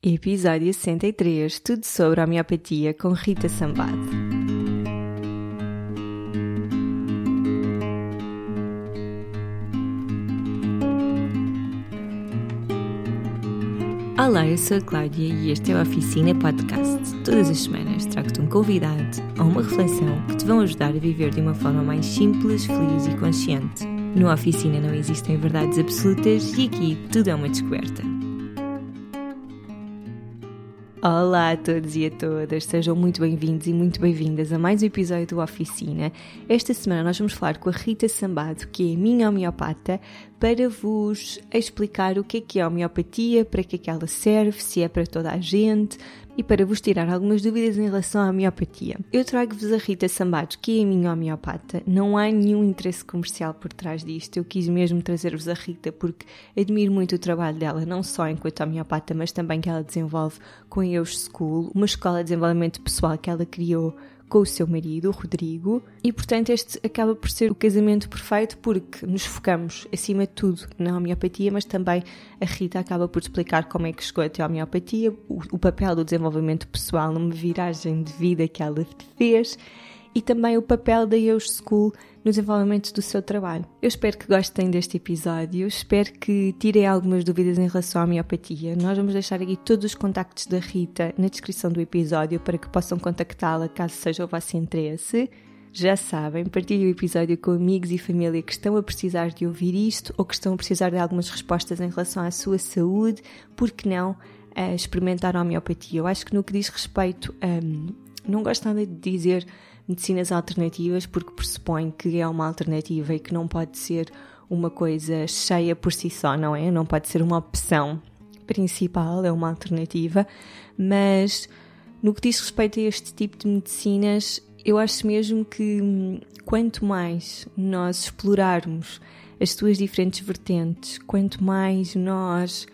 Episódio 63 Tudo sobre homeopatia com Rita Sambado. Olá, eu sou a Cláudia e este é o Oficina Podcast. Todas as semanas trago-te um convidado ou uma reflexão que te vão ajudar a viver de uma forma mais simples, feliz e consciente. No Oficina não existem verdades absolutas e aqui tudo é uma descoberta. Olá a todos e a todas, sejam muito bem-vindos e muito bem-vindas a mais um episódio do Oficina. Esta semana nós vamos falar com a Rita Sambado, que é minha homeopata, para vos explicar o que é que é a homeopatia, para que é que ela serve, se é para toda a gente, e para vos tirar algumas dúvidas em relação à homeopatia. Eu trago-vos a Rita Sambados, que é a minha homeopata. Não há nenhum interesse comercial por trás disto. Eu quis mesmo trazer-vos a Rita porque admiro muito o trabalho dela, não só enquanto homeopata, mas também que ela desenvolve com a Eus School, uma escola de desenvolvimento pessoal que ela criou com o seu marido, o Rodrigo, e portanto este acaba por ser o casamento perfeito porque nos focamos acima de tudo na homeopatia, mas também a Rita acaba por explicar como é que chegou até a homeopatia, o, o papel do desenvolvimento pessoal numa viragem de vida que ela fez e também o papel da Eu School no desenvolvimento do seu trabalho. Eu espero que gostem deste episódio, espero que tirem algumas dúvidas em relação à miopatia. Nós vamos deixar aqui todos os contactos da Rita na descrição do episódio para que possam contactá-la caso seja o vosso interesse. Já sabem, partilhem o episódio com amigos e família que estão a precisar de ouvir isto ou que estão a precisar de algumas respostas em relação à sua saúde, porque não a experimentar a homeopatia. Eu acho que no que diz respeito a. Um, não gosto nada de dizer medicinas alternativas porque pressupõe que é uma alternativa e que não pode ser uma coisa cheia por si só, não é? Não pode ser uma opção principal, é uma alternativa, mas no que diz respeito a este tipo de medicinas, eu acho mesmo que hum, quanto mais nós explorarmos as suas diferentes vertentes, quanto mais nós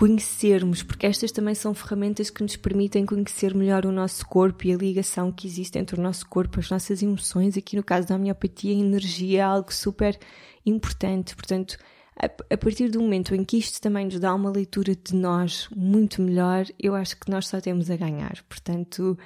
conhecermos, porque estas também são ferramentas que nos permitem conhecer melhor o nosso corpo e a ligação que existe entre o nosso corpo, as nossas emoções. Aqui no caso da homeopatia, a energia é algo super importante. Portanto, a partir do momento em que isto também nos dá uma leitura de nós muito melhor, eu acho que nós só temos a ganhar. Portanto,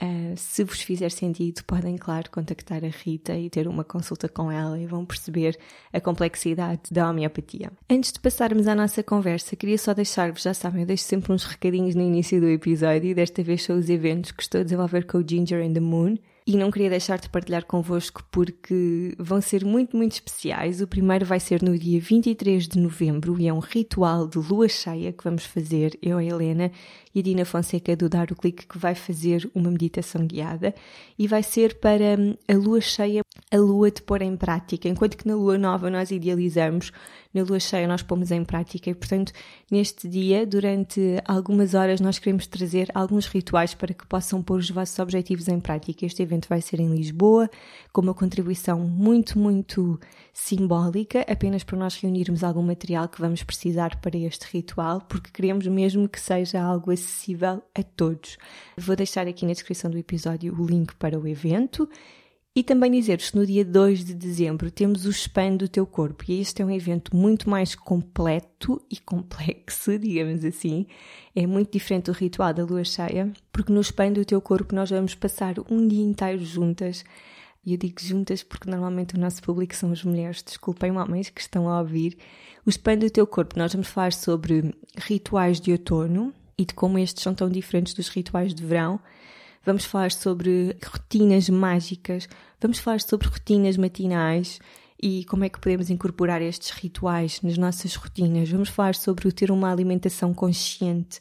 Uh, se vos fizer sentido, podem, claro, contactar a Rita e ter uma consulta com ela e vão perceber a complexidade da homeopatia. Antes de passarmos à nossa conversa, queria só deixar-vos, já sabem, eu deixo sempre uns recadinhos no início do episódio e desta vez são os eventos que estou a desenvolver com o Ginger and the Moon e não queria deixar de partilhar convosco porque vão ser muito, muito especiais. O primeiro vai ser no dia 23 de novembro e é um ritual de lua cheia que vamos fazer, eu, a Helena e a Dina Fonseca do Dar o Clique, que vai fazer uma meditação guiada e vai ser para hum, a lua cheia, a lua de pôr em prática. Enquanto que na lua nova nós idealizamos, na lua cheia nós pomos em prática e, portanto, neste dia, durante algumas horas, nós queremos trazer alguns rituais para que possam pôr os vossos objetivos em prática. Este evento vai ser em Lisboa, com uma contribuição muito, muito simbólica, apenas para nós reunirmos algum material que vamos precisar para este ritual, porque queremos mesmo que seja algo acessível a todos. Vou deixar aqui na descrição do episódio o link para o evento. E também dizer-vos que no dia 2 de dezembro temos o Span do Teu Corpo, e este é um evento muito mais completo e complexo, digamos assim. É muito diferente do ritual da lua cheia, porque no Span do Teu Corpo nós vamos passar um dia inteiro juntas. E eu digo juntas porque normalmente o nosso público são as mulheres, desculpem homens que estão a ouvir. O Span do Teu Corpo, nós vamos falar sobre rituais de outono e de como estes são tão diferentes dos rituais de verão vamos falar sobre rotinas mágicas, vamos falar sobre rotinas matinais e como é que podemos incorporar estes rituais nas nossas rotinas. Vamos falar sobre o ter uma alimentação consciente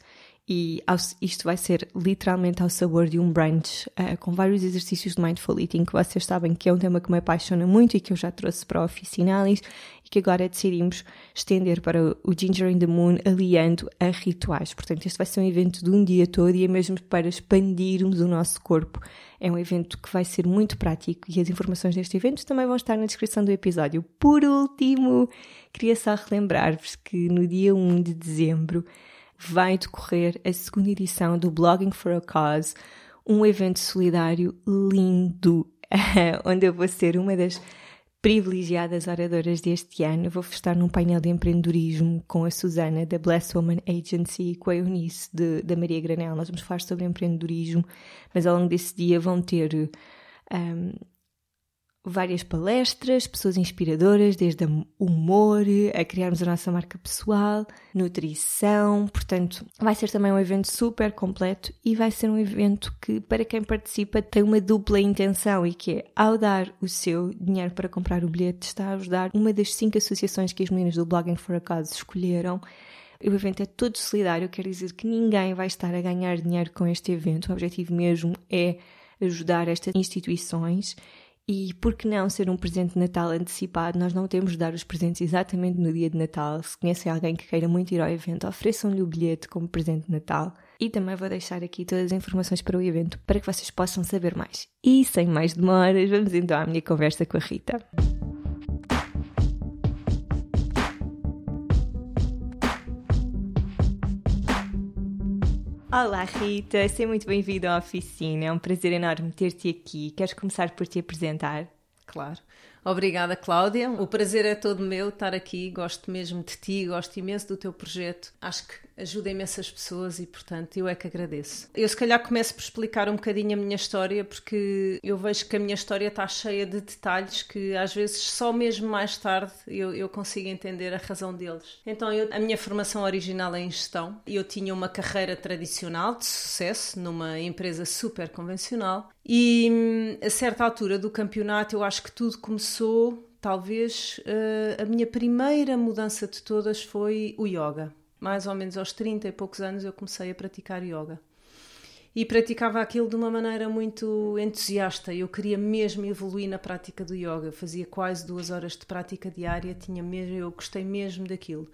e isto vai ser literalmente ao sabor de um brunch, uh, com vários exercícios de mindful eating, que vocês sabem que é um tema que me apaixona muito e que eu já trouxe para a Oficinalis e que agora decidimos estender para o Ginger in the Moon, aliando a rituais. Portanto, este vai ser um evento de um dia todo e é mesmo para expandirmos o nosso corpo. É um evento que vai ser muito prático e as informações deste evento também vão estar na descrição do episódio. Por último, queria só relembrar-vos que no dia 1 de dezembro vai decorrer a segunda edição do Blogging for a Cause, um evento solidário lindo, onde eu vou ser uma das privilegiadas oradoras deste ano. Vou estar num painel de empreendedorismo com a Susana da Bless Woman Agency e com a Eunice de, da Maria Granel. Nós vamos falar sobre empreendedorismo, mas ao longo desse dia vão ter um, várias palestras, pessoas inspiradoras, desde humor a criarmos a nossa marca pessoal, nutrição. Portanto, vai ser também um evento super completo e vai ser um evento que, para quem participa, tem uma dupla intenção e que é, ao dar o seu dinheiro para comprar o bilhete, está a ajudar uma das cinco associações que as meninas do Blogging for a Cause escolheram. O evento é todo solidário, quer dizer que ninguém vai estar a ganhar dinheiro com este evento. O objetivo mesmo é ajudar estas instituições e por que não ser um presente de Natal antecipado? Nós não temos de dar os presentes exatamente no dia de Natal. Se conhecem alguém que queira muito ir ao evento, ofereçam-lhe o bilhete como presente de Natal. E também vou deixar aqui todas as informações para o evento para que vocês possam saber mais. E sem mais demoras, vamos então à minha conversa com a Rita. Olá Rita, seja muito bem-vinda à oficina. É um prazer enorme ter-te aqui. Queres começar por te apresentar? Claro. Obrigada, Cláudia. O prazer é todo meu estar aqui. Gosto mesmo de ti, gosto imenso do teu projeto. Acho que ajuda imensas pessoas e, portanto, eu é que agradeço. Eu, se calhar, começo por explicar um bocadinho a minha história, porque eu vejo que a minha história está cheia de detalhes que, às vezes, só mesmo mais tarde eu, eu consigo entender a razão deles. Então, eu, a minha formação original é em gestão. Eu tinha uma carreira tradicional de sucesso numa empresa super convencional e, a certa altura do campeonato, eu acho que tudo começou começou, talvez, uh, a minha primeira mudança de todas foi o yoga. Mais ou menos aos 30 e poucos anos eu comecei a praticar yoga. E praticava aquilo de uma maneira muito entusiasta. Eu queria mesmo evoluir na prática do yoga. Eu fazia quase duas horas de prática diária, tinha mesmo, eu gostei mesmo daquilo.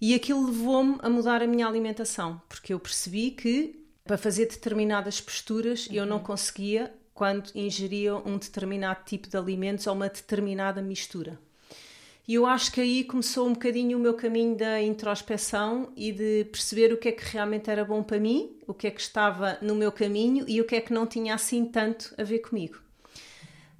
E aquilo levou-me a mudar a minha alimentação, porque eu percebi que para fazer determinadas posturas eu não uhum. conseguia quando ingeriam um determinado tipo de alimentos ou uma determinada mistura. E eu acho que aí começou um bocadinho o meu caminho da introspeção e de perceber o que é que realmente era bom para mim, o que é que estava no meu caminho e o que é que não tinha assim tanto a ver comigo.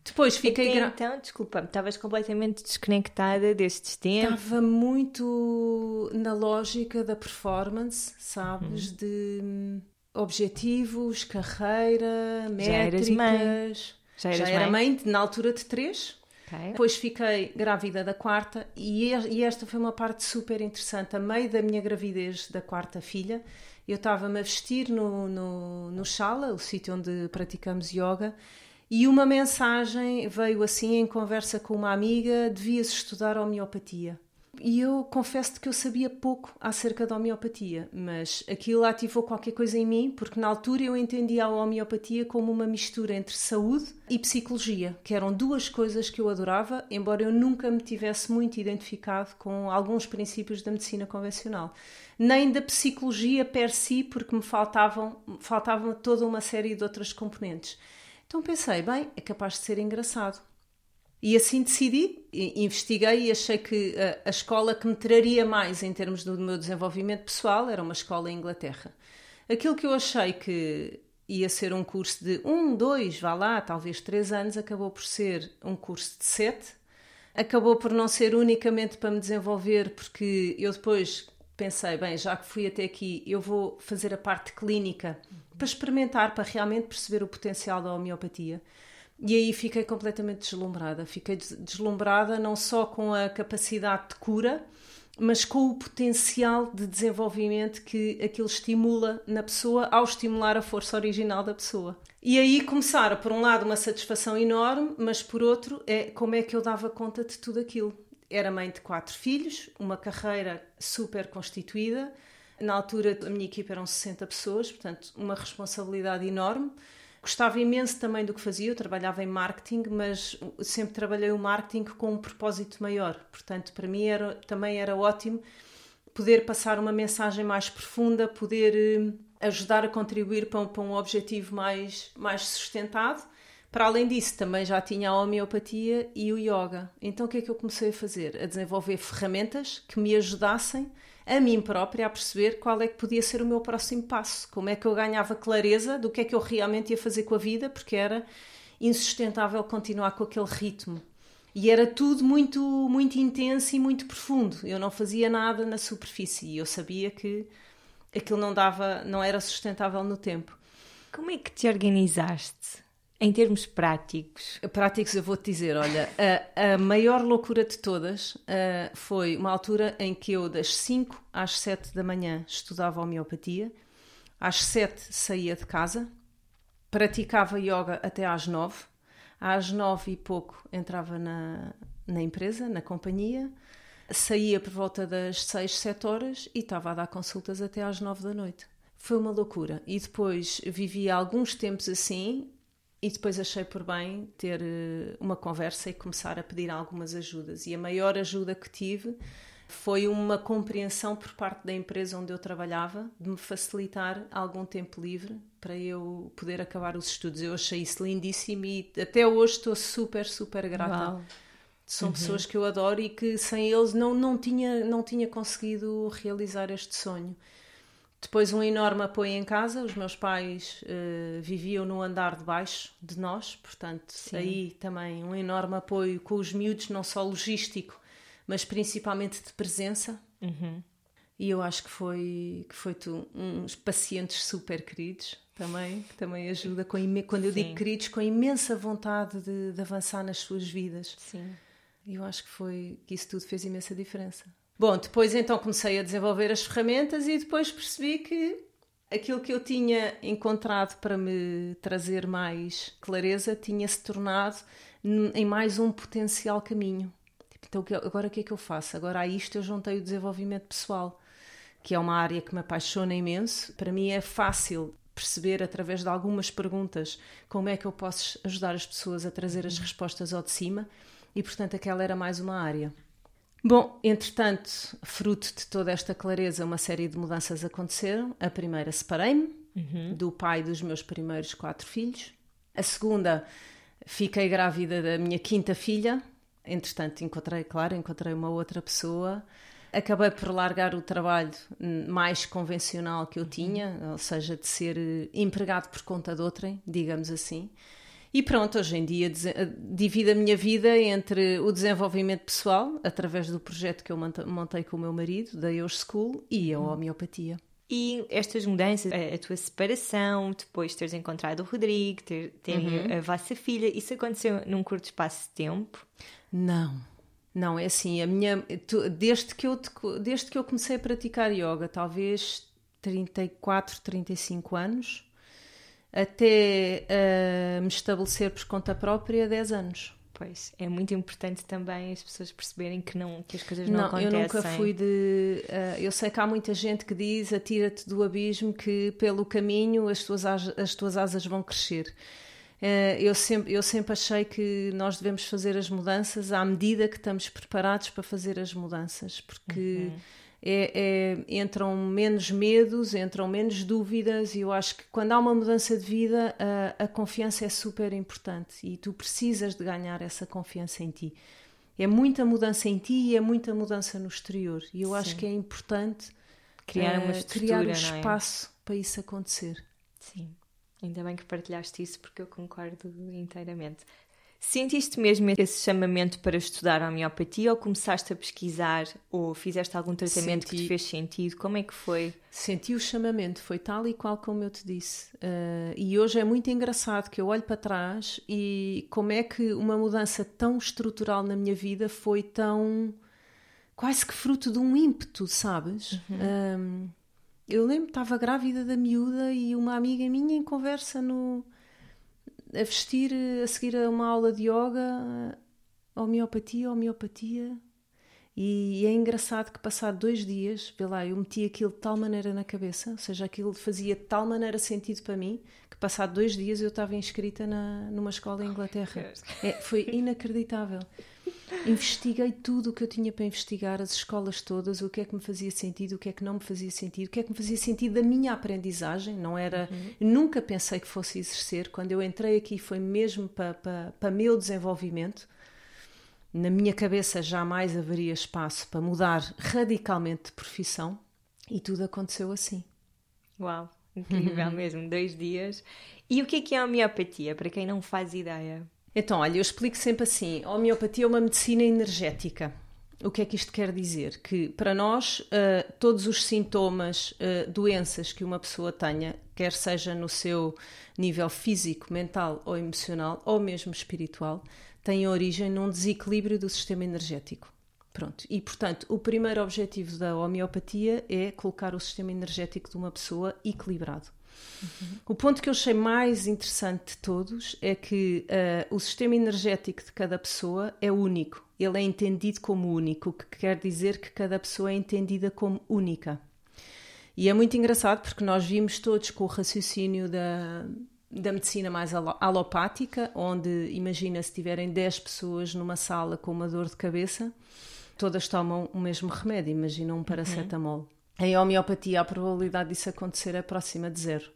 Depois fiquei. Até então, desculpa, estavas completamente desconectada destes tempos. Estava muito na lógica da performance, sabes? Hum. De objetivos, carreira, métricas. Já, mãe. Já, Já era mãe, mãe na altura de três. Okay. Depois fiquei grávida da quarta e, esta foi uma parte super interessante. A meio da minha gravidez da quarta filha, eu estava-me a vestir no, no, no Shala, o sítio onde praticamos yoga, e uma mensagem veio assim em conversa com uma amiga: devias estudar homeopatia. E eu confesso que eu sabia pouco acerca da homeopatia, mas aquilo ativou qualquer coisa em mim, porque na altura eu entendia a homeopatia como uma mistura entre saúde e psicologia, que eram duas coisas que eu adorava, embora eu nunca me tivesse muito identificado com alguns princípios da medicina convencional, nem da psicologia per si, porque me faltavam, faltavam toda uma série de outras componentes. Então pensei, bem, é capaz de ser engraçado. E assim decidi, investiguei e achei que a, a, escola que me traria mais em termos do meu desenvolvimento pessoal era uma escola em Inglaterra. Aquilo que eu achei que ia ser um curso de um, dois, vá lá, talvez três anos, acabou por ser um curso de sete. Acabou por não ser unicamente para me desenvolver, porque eu depois pensei, bem, já que fui até aqui, eu vou fazer a parte clínica para experimentar, para realmente perceber o potencial da homeopatia. E aí fiquei completamente deslumbrada. Fiquei deslumbrada não só com a capacidade de cura, mas com o potencial de desenvolvimento que aquilo estimula na pessoa ao estimular a força original da pessoa. E aí começaram, por um lado, uma satisfação enorme, mas por outro, é como é que eu dava conta de tudo aquilo. Era mãe de quatro filhos, uma carreira super constituída. Na altura, a minha equipe eram 60 pessoas, portanto, uma responsabilidade enorme Gostava imenso também do que fazia, eu trabalhava em marketing, mas sempre trabalhei o marketing com um propósito maior. Portanto, para mim era, também era ótimo poder passar uma mensagem mais profunda, poder eh, ajudar a contribuir para um, para um objetivo mais, mais sustentado. Para além disso, também já tinha a homeopatia e o yoga. Então, o que é que eu comecei a fazer? A desenvolver ferramentas que me ajudassem a mim própria a perceber qual é que podia ser o meu próximo passo, como é que eu ganhava clareza do que é que eu realmente ia fazer com a vida, porque era insustentável continuar com aquele ritmo. E era tudo muito, muito intenso e muito profundo. Eu não fazia nada na superfície e eu sabia que aquilo não dava, não era sustentável no tempo. Como é que te organizaste? Em termos práticos. Práticos, eu vou-te dizer: olha, a, a, maior loucura de todas uh, foi uma altura em que eu, das 5 às 7 da manhã, estudava homeopatia, às 7 saía de casa, praticava yoga até às 9, às 9 e pouco entrava na, na empresa, na companhia, saía por volta das 6, 7 horas e estava a dar consultas até às 9 da noite. Foi uma loucura. E depois vivi alguns tempos assim, e depois achei por bem ter eh, uma conversa e começar a pedir algumas ajudas. E a maior ajuda que tive foi uma compreensão por parte da empresa onde eu trabalhava de me facilitar algum tempo livre para eu poder acabar os estudos. Eu achei isso lindíssimo e até hoje estou super, super grata. Uau. São uhum. pessoas que eu adoro e que sem eles não, não, tinha, não tinha conseguido realizar este sonho. Depois um enorme apoio em casa, os meus pais uh, viviam no andar de baixo de nós, portanto Sim. aí também um enorme apoio com os miúdos, não só logístico, mas principalmente de presença. Uhum. E eu acho que foi que foi tu, uns pacientes super queridos também, que também ajuda com quando eu Sim. digo queridos, com imensa vontade de, de avançar nas suas vidas. Sim. Eu acho que foi que isso tudo fez imensa diferença. Bom, depois então comecei a desenvolver as ferramentas e depois percebi que aquilo que eu tinha encontrado para me trazer mais clareza tinha se tornado em mais um potencial caminho. Tipo, então agora o que é que eu faço? Agora a isto eu juntei o desenvolvimento pessoal, que é uma área que me apaixona imenso. Para mim é fácil perceber através de algumas perguntas como é que eu posso ajudar as pessoas a trazer as respostas ao de cima e portanto aquela era mais uma área. Bom, entretanto, fruto de toda esta clareza, uma série de mudanças aconteceram. A primeira, separei-me uhum. do pai dos meus primeiros quatro filhos. A segunda, fiquei grávida da minha quinta filha. Entretanto, encontrei, claro, encontrei uma outra pessoa. Acabei por largar o trabalho mais convencional que eu tinha, ou seja, de ser empregado por conta de outrem, digamos assim. E pronto, hoje em dia eh, divido a minha vida entre o desenvolvimento pessoal, através do projeto que eu montei com o meu marido, da Eu School, e a uhum. homeopatia. E estas mudanças, a, tua separação, depois teres encontrado o Rodrigo, ter, ter uhum. a vossa filha, isso aconteceu num curto espaço de tempo? Não. Não, é assim, a minha desde que eu desde que eu comecei a praticar yoga, talvez 34, 35 anos, até uh, me estabelecer por conta própria 10 anos. Pois, é muito importante também as pessoas perceberem que, não, que as coisas não, não acontecem. Eu nunca fui de. Uh, eu sei que há muita gente que diz: atira-te do abismo, que pelo caminho as tuas, as tuas asas vão crescer. Uh, eu, sempre, eu sempre achei que nós devemos fazer as mudanças à medida que estamos preparados para fazer as mudanças, porque. Uhum é, é, entram menos medos, entram menos dúvidas, e eu acho que quando há uma mudança de vida, a, a confiança é super importante e tu precisas de ganhar essa confiança em ti. É muita mudança em ti e é muita mudança no exterior, e eu Sim. acho que é importante criar, uma uh, criar um é? espaço é? para isso acontecer. Sim, ainda bem que partilhaste isso porque eu concordo inteiramente. Sentiste mesmo esse chamamento para estudar a homeopatia ou começaste a pesquisar ou fizeste algum tratamento Senti... que te fez sentido? Como é que foi? Senti o chamamento, foi tal e qual como eu te disse. Uh, e hoje é muito engraçado que eu olho para trás e como é que uma mudança tão estrutural na minha vida foi tão. quase que fruto de um ímpeto, sabes? Uhum. Um, eu lembro, estava grávida da miúda e uma amiga minha em conversa no a vestir a seguir a uma aula de yoga, homeopatia, homeopatia. E é engraçado que passado dois dias, vê lá, eu meti aquilo de tal maneira na cabeça, ou seja, aquilo fazia de tal maneira sentido para mim, que passado dois dias eu estava inscrita na, numa escola em Inglaterra. É, foi inacreditável. Investiguei tudo o que eu tinha para investigar, as escolas todas, o que é que me fazia sentido, o que é que não me fazia sentido, o que é que me fazia sentido da minha aprendizagem. Não era, uhum. nunca pensei que fosse exercer. Quando eu entrei aqui foi mesmo para, para, para meu desenvolvimento. Na minha cabeça jamais haveria espaço para mudar radicalmente de profissão e tudo aconteceu assim. Uau, incrível mesmo, dois dias. E o que é que é a homeopatia, para quem não faz ideia? Então, olha, eu explico sempre assim: a homeopatia é uma medicina energética. O que é que isto quer dizer? Que para nós, uh, todos os sintomas, uh, doenças que uma pessoa tenha, quer seja no seu nível físico, mental ou emocional, ou mesmo espiritual, têm origem num desequilíbrio do sistema energético. Pronto. E, portanto, o primeiro objetivo da homeopatia é colocar o sistema energético de uma pessoa equilibrado. Uhum. O ponto que eu achei mais interessante de todos é que uh, o sistema energético de cada pessoa é único. Ele é entendido como único, o que quer dizer que cada pessoa é entendida como única. E é muito engraçado porque nós vimos todos com o raciocínio da, da medicina mais alopática, onde imagina se tiverem 10 pessoas numa sala com uma dor de cabeça, todas tomam o mesmo remédio, imagina um uhum. paracetamol. Uhum. Em homeopatia, a probabilidade disso acontecer é próxima de zero.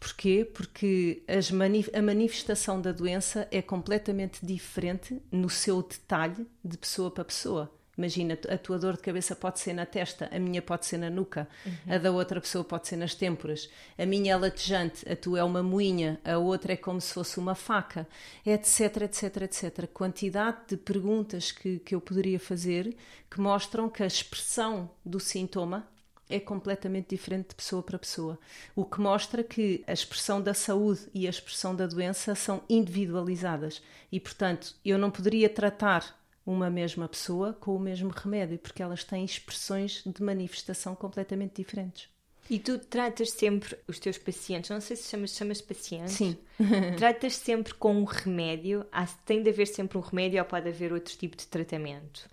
Porquê? Porque manif a manifestação da doença é completamente diferente no seu detalhe de pessoa para pessoa. Imagina, a tua dor de cabeça pode ser na testa, a minha pode ser na nuca, uhum. a da outra pessoa pode ser nas têmporas, a minha é latejante, a tua é uma moinha, a outra é como se fosse uma faca, etc, etc, etc. Quantidade de perguntas que, que eu poderia fazer que mostram que a expressão do sintoma é completamente diferente de pessoa para pessoa, o que mostra que a expressão da saúde e a expressão da doença são individualizadas e, portanto, eu não poderia tratar uma mesma pessoa com o mesmo remédio, porque elas têm expressões de manifestação completamente diferentes. E tu tratas sempre os teus pacientes, não sei se chamas, chamas pacientes. Sim. tratas sempre com um remédio? tem de haver sempre um remédio ou pode haver outro tipo de tratamento?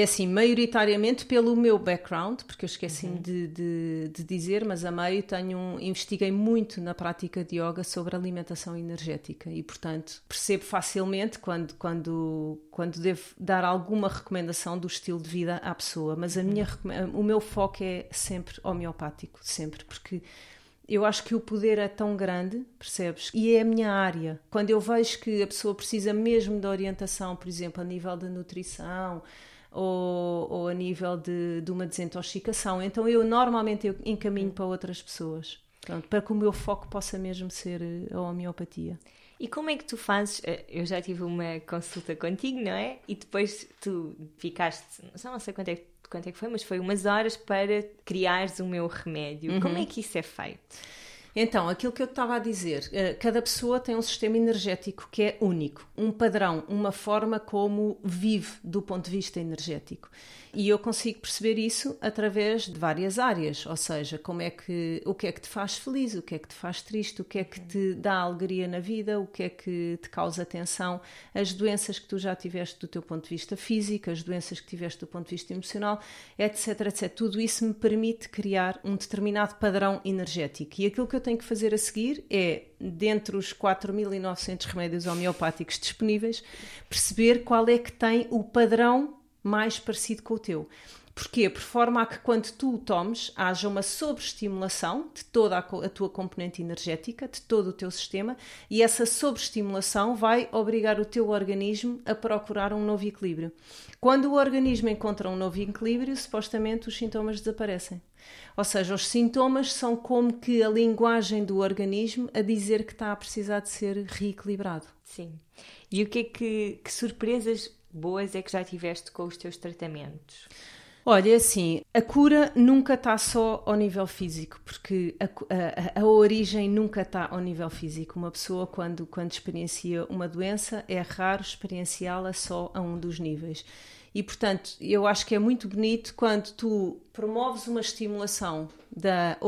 É assim, maioritariamente pelo meu background, porque eu esqueci uhum. de, de, de, dizer, mas a meio tenho, investiguei muito na prática de yoga sobre alimentação energética e, portanto, percebo facilmente quando, quando, quando devo dar alguma recomendação do estilo de vida à pessoa, mas a minha, uhum. o meu foco é sempre homeopático, sempre, porque eu acho que o poder é tão grande, percebes? E é a minha área. Quando eu vejo que a pessoa precisa mesmo de orientação, por exemplo, a nível da nutrição, ou, ou a nível de, de, uma desintoxicação. Então eu normalmente eu encaminho para outras pessoas, pronto, para que o meu foco possa mesmo ser eh, a homeopatia. E como é que tu fazes? Eh, eu já tive uma consulta contigo, não é? E depois tu ficaste, não sei quanto é, quanto é que foi, mas foi umas horas para criares o meu remédio. Uhum. Como é que isso é feito? Então, aquilo que eu estava a dizer, eh, cada pessoa tem um sistema energético que é único, um padrão, uma forma como vive do ponto de vista energético. E eu consigo perceber isso através de várias áreas, ou seja, como é que o que é que te faz feliz, o que é que te faz triste, o que é que te dá alegria na vida, o que é que te causa tensão, as doenças que tu já tiveste do teu ponto de vista físico, as doenças que tiveste do ponto de vista emocional, etc, etc. Tudo isso me permite criar um determinado padrão energético. E aquilo que eu tenho que fazer a seguir é dentre os 4.900 remédios homeopáticos disponíveis, perceber qual é que tem o padrão mais parecido com o teu. Porquê? Por forma a que quando tu o tomes haja uma sobreestimulação de toda a, a, tua componente energética, de todo o teu sistema, e essa sobreestimulação vai obrigar o teu organismo a procurar um novo equilíbrio. Quando o organismo encontra um novo equilíbrio, supostamente os sintomas desaparecem. Ou seja, os sintomas são como que a linguagem do organismo a dizer que está a precisar de ser reequilibrado. Sim. E o que é que, que surpresas boas é que já tiveste com os teus tratamentos? Olha, é assim, a cura nunca está só ao nível físico, porque a, a, a, origem nunca está ao nível físico. Uma pessoa, quando, quando experiencia uma doença, é raro experienciá-la só a um dos níveis. E, portanto, eu acho que é muito bonito quando tu promoves uma estimulação da,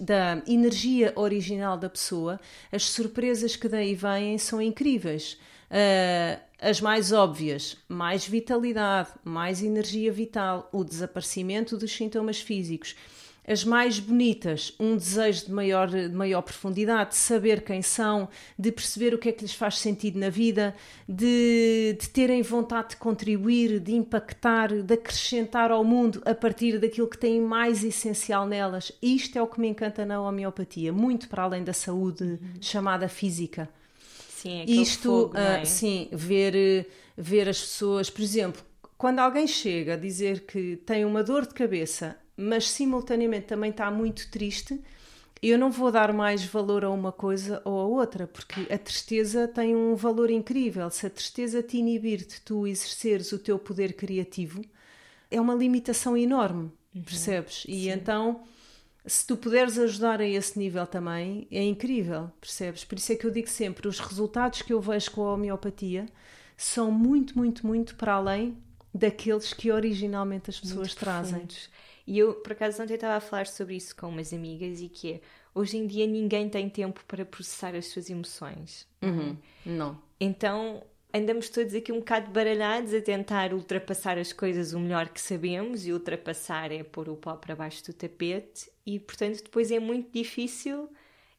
da energia original da pessoa, as surpresas que daí vêm são incríveis. Uh, as mais óbvias, mais vitalidade, mais energia vital, o desaparecimento dos sintomas físicos. As mais bonitas, um desejo de maior, de maior profundidade, de saber quem são, de perceber o que é que lhes faz sentido na vida, de, de terem vontade de contribuir, de impactar, de acrescentar ao mundo a partir daquilo que tem mais essencial nelas. Isto é o que me encanta na homeopatia, muito para além da saúde uhum. chamada física. Sim, Isto, fogo, uh, sim, ver, ver as pessoas, por exemplo, quando alguém chega a dizer que tem uma dor de cabeça, mas simultaneamente também está muito triste, eu não vou dar mais valor a uma coisa ou a outra, porque a tristeza tem um valor incrível. Se a tristeza te inibir de tu exerceres o teu poder criativo, é uma limitação enorme, uhum. percebes? E Sim. então, se tu puderes ajudar a esse nível também, é incrível, percebes? Por isso é que eu digo sempre: os resultados que eu vejo com a homeopatia são muito, muito, muito para além daqueles que originalmente as pessoas muito trazem. Profundos. E eu, por acaso, ontem estava a falar sobre isso com umas amigas e que é, hoje em dia ninguém tem tempo para processar as suas emoções. Uhum. Não. Então andamos todos aqui um bocado baralhados a tentar ultrapassar as coisas o melhor que sabemos e ultrapassar é pôr o pó para baixo do tapete. E portanto depois é muito difícil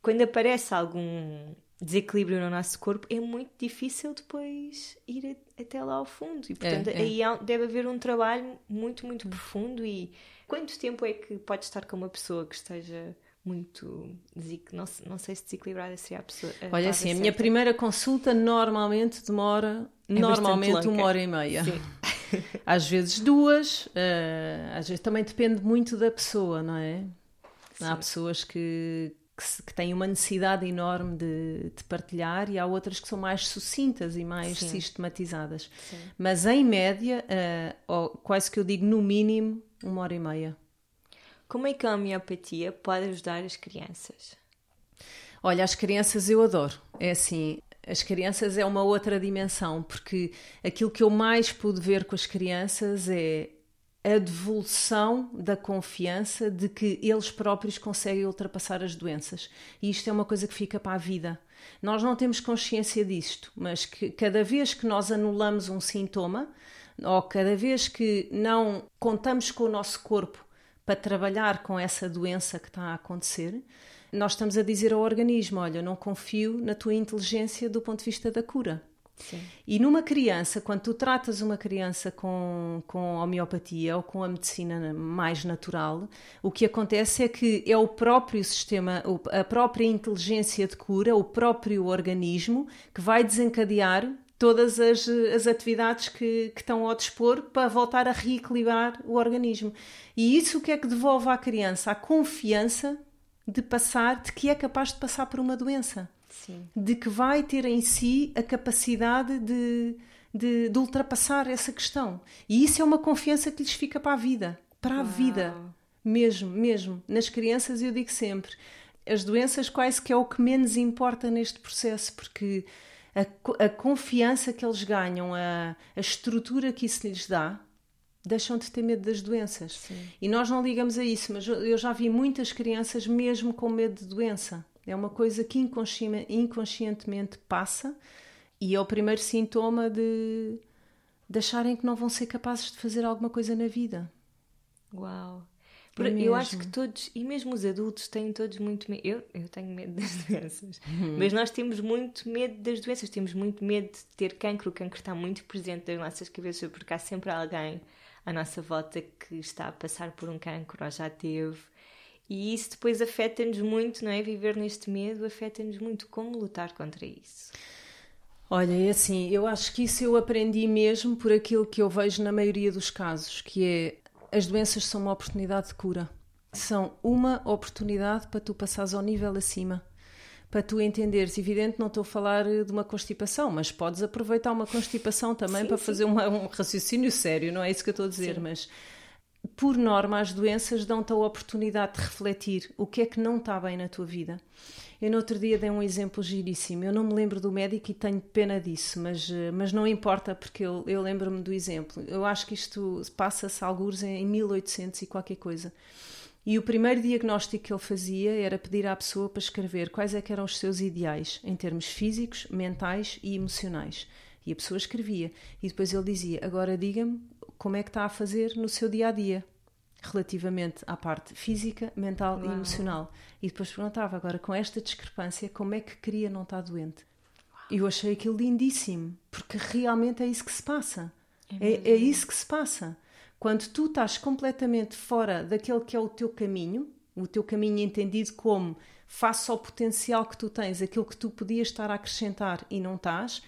quando aparece algum desequilíbrio no nosso corpo é muito difícil depois ir até lá ao fundo. E portanto é, é. aí deve haver um trabalho muito muito profundo. E Quanto tempo é que pode estar com uma pessoa que esteja muito não, não sei se desequilibrada seria a pessoa. A Olha, assim, a minha primeira consulta normalmente demora é normalmente uma hora e meia. Sim. Às vezes duas, uh, às vezes também depende muito da pessoa, não é? Sim. Há pessoas que, que, que, têm uma necessidade enorme de, de, partilhar e há outras que são mais sucintas e mais Sim. sistematizadas. Sim. Mas em média, uh, quase que eu digo no mínimo, uma hora e meia. Como é que a homeopatia pode ajudar as crianças? Olha, as crianças eu adoro. É assim, as crianças é uma outra dimensão, porque aquilo que eu mais pude ver com as crianças é a devolução da confiança de que eles próprios conseguem ultrapassar as doenças. E isto é uma coisa que fica para a vida. Nós não temos consciência disto, mas que cada vez que nós anulamos um sintoma, ou cada vez que não contamos com o nosso corpo para trabalhar com essa doença que está a acontecer, nós estamos a dizer ao organismo: olha, não confio na tua inteligência do ponto de vista da cura. Sim. E numa criança, quando tu tratas uma criança com, com homeopatia ou com a medicina mais natural, o que acontece é que é o próprio sistema, a própria inteligência de cura, o próprio organismo que vai desencadear todas as, as atividades que, que estão ao dispor para voltar a reequilibrar o organismo. E isso o que é que devolve à criança? A confiança de passar, de que é capaz de passar por uma doença. Sim. De que vai ter em si a capacidade de, de, de, ultrapassar essa questão. E isso é uma confiança que lhes fica para a vida. Para a Uau. vida. Mesmo, mesmo. Nas crianças eu digo sempre, as doenças quase que é o que menos importa neste processo, porque a, a confiança que eles ganham, a, a estrutura que isso lhes dá, deixam de ter medo das doenças. Sim. E nós não ligamos a isso, mas eu já vi muitas crianças mesmo com medo de doença. É uma coisa que inconscientemente passa e é o primeiro sintoma de, de acharem que não vão ser capazes de fazer alguma coisa na vida. Uau! Eu acho que todos, e mesmo os adultos, têm todos muito medo. Eu, eu tenho medo das doenças, uhum. mas nós temos muito medo das doenças, temos muito medo de ter cancro. O cancro está muito presente nas nossas cabeças, porque há sempre alguém à nossa volta que está a passar por um cancro ou já teve. E isso depois afeta-nos muito, não é? Viver neste medo afeta-nos muito. Como lutar contra isso? Olha, é assim, eu acho que isso eu aprendi mesmo por aquilo que eu vejo na maioria dos casos, que é as doenças são uma oportunidade de cura. São uma oportunidade para tu passares ao nível acima. Para tu entenderes, evidente, não estou a falar de uma constipação, mas podes aproveitar uma constipação também sim, para sim. fazer uma, um raciocínio sério, não é isso que eu estou a dizer, sim. mas por norma as doenças dão-te a oportunidade de refletir o que é que não está bem na tua vida eu no outro dia dei um exemplo giríssimo. Eu não me lembro do médico e tenho pena disso, mas, eh, mas não importa porque eu, eu lembro-me do exemplo. Eu acho que isto passa-se alguns em 1800 e qualquer coisa. E o primeiro diagnóstico que ele fazia era pedir à pessoa para escrever quais é eram os seus ideais em termos físicos, mentais e emocionais. E a pessoa escrevia. E depois ele dizia: Agora diga-me como é que está a fazer no seu dia a dia relativamente à parte física, mental Uau. e emocional. E depois perguntava, agora com esta discrepância, como é que queria não estar doente? E eu achei aquilo lindíssimo, porque realmente é isso que se passa. É, é, é, isso que se passa. Quando tu estás completamente fora daquele que é o teu caminho, o teu caminho entendido como face ao potencial que tu tens, aquilo que tu podias estar a acrescentar e não estás,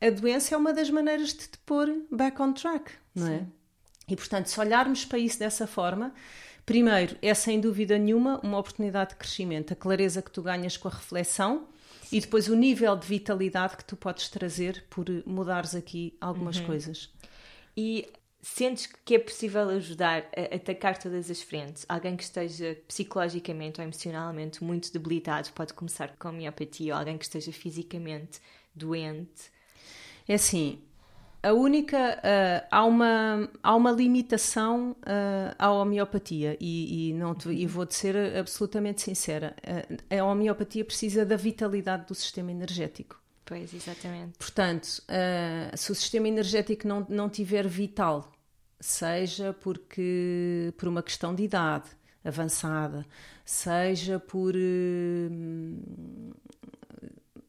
a doença é uma das maneiras de te pôr back on track, não é? E portanto, se olharmos para isso dessa forma, Primeiro, é sem dúvida nenhuma uma oportunidade de crescimento, a clareza que tu ganhas com a reflexão e depois o nível de vitalidade que tu podes trazer por mudares aqui algumas uhum. coisas. E sentes que é possível ajudar a atacar todas as frentes? Alguém que esteja psicologicamente ou emocionalmente muito debilitado pode começar com miopatia, ou alguém que esteja fisicamente doente? É assim, a única. Uh, há, uma, há uma limitação uh, à homeopatia e, e, não te, e vou-te ser absolutamente sincera. Uh, a homeopatia precisa da vitalidade do sistema energético. Pois, exatamente. Portanto, se o sistema energético não, não tiver vital, seja porque por uma questão de idade avançada, seja por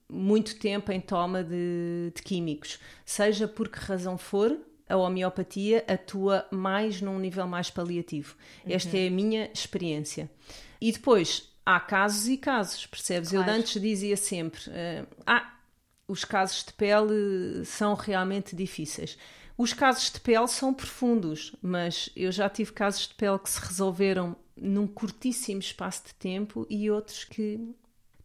muito tempo em toma de, de químicos, seja por que razão for, a homeopatia atua mais num nível mais paliativo. Uhum. Esta é a minha experiência. E depois, há casos e casos, percebes? Claro. Eu antes dizia sempre: uh, ah, os casos de pele são realmente difíceis. Os casos de pele são profundos, mas eu já tive casos de pele que se resolveram num curtíssimo espaço de tempo e outros que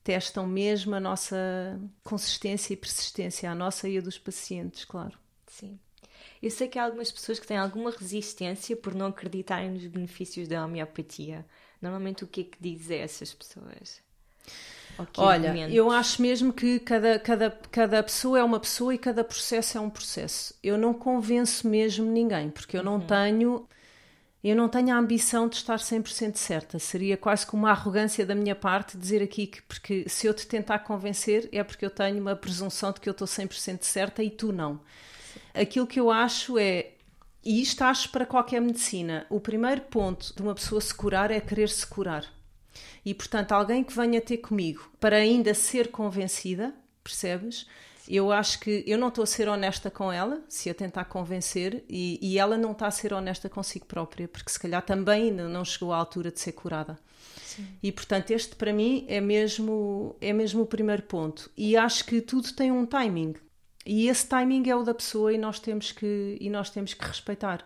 testam mesmo a nossa consistência e persistência, a nossa e a dos pacientes, claro. Sim. Eu sei que há algumas pessoas que têm alguma resistência por não acreditarem nos benefícios da homeopatia. Normalmente, o que é que diz a essas pessoas? Olha, argumentos? eu acho mesmo que cada, cada, cada pessoa é uma pessoa e cada processo é um processo. Eu não convenço mesmo ninguém, porque eu não uhum. tenho eu não tenho a ambição de estar 100% certa. Seria quase como uma arrogância da minha parte dizer aqui que, porque se eu te tentar convencer é porque eu tenho uma presunção de que eu estou 100% certa e tu não. Aquilo que eu acho é, e isto acho para qualquer medicina, o primeiro ponto de uma pessoa se curar é querer se curar. E portanto, alguém que venha ter comigo para ainda ser convencida, percebes? Eu acho que eu não estou a ser honesta com ela, se a tentar convencer, e, e ela não está a ser honesta consigo própria, porque se calhar também ainda não chegou à altura de ser curada. Sim. E portanto, este para mim é mesmo, é mesmo o primeiro ponto. E acho que tudo tem um timing. E esse timing é o da pessoa e nós temos que, e nós temos que respeitar.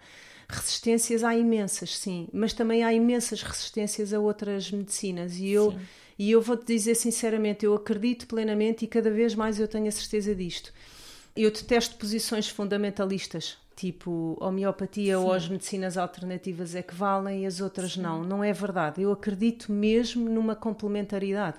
Resistências há imensas, sim, mas também há imensas resistências a outras medicinas. E eu. Sim e eu vou-te dizer sinceramente, eu acredito plenamente e cada vez mais eu tenho a certeza disto. Eu detesto posições fundamentalistas, tipo homeopatia Sim. ou as medicinas alternativas é que valem e as outras Sim. não. Não é verdade. Eu acredito mesmo numa complementaridade.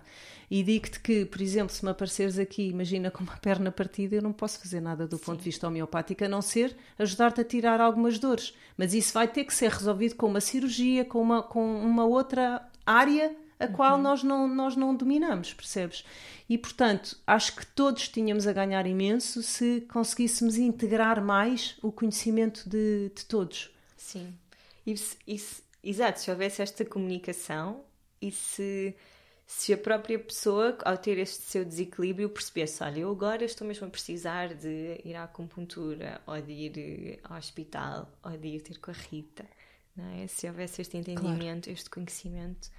E digo-te que, por exemplo, se me apareceres aqui, imagina com uma perna partida, eu não posso fazer nada do Sim. ponto de vista homeopático, a não ser ajudar-te a tirar algumas dores. Mas isso vai ter que ser resolvido com uma cirurgia, com uma, com uma outra área a qual uhum. nós, não, nós não dominamos, percebes? E portanto, acho que todos tínhamos a ganhar imenso se conseguíssemos integrar mais o conhecimento de, de todos. Sim. E, e, exato, se houvesse esta comunicação e se, se a própria pessoa, ao ter este seu desequilíbrio, percebesse: olha, eu agora estou mesmo a precisar de ir à acupuntura, ou de ir eh, ao hospital, ou de ir ter com a Rita. Não é? Se houvesse este entendimento, claro. este conhecimento,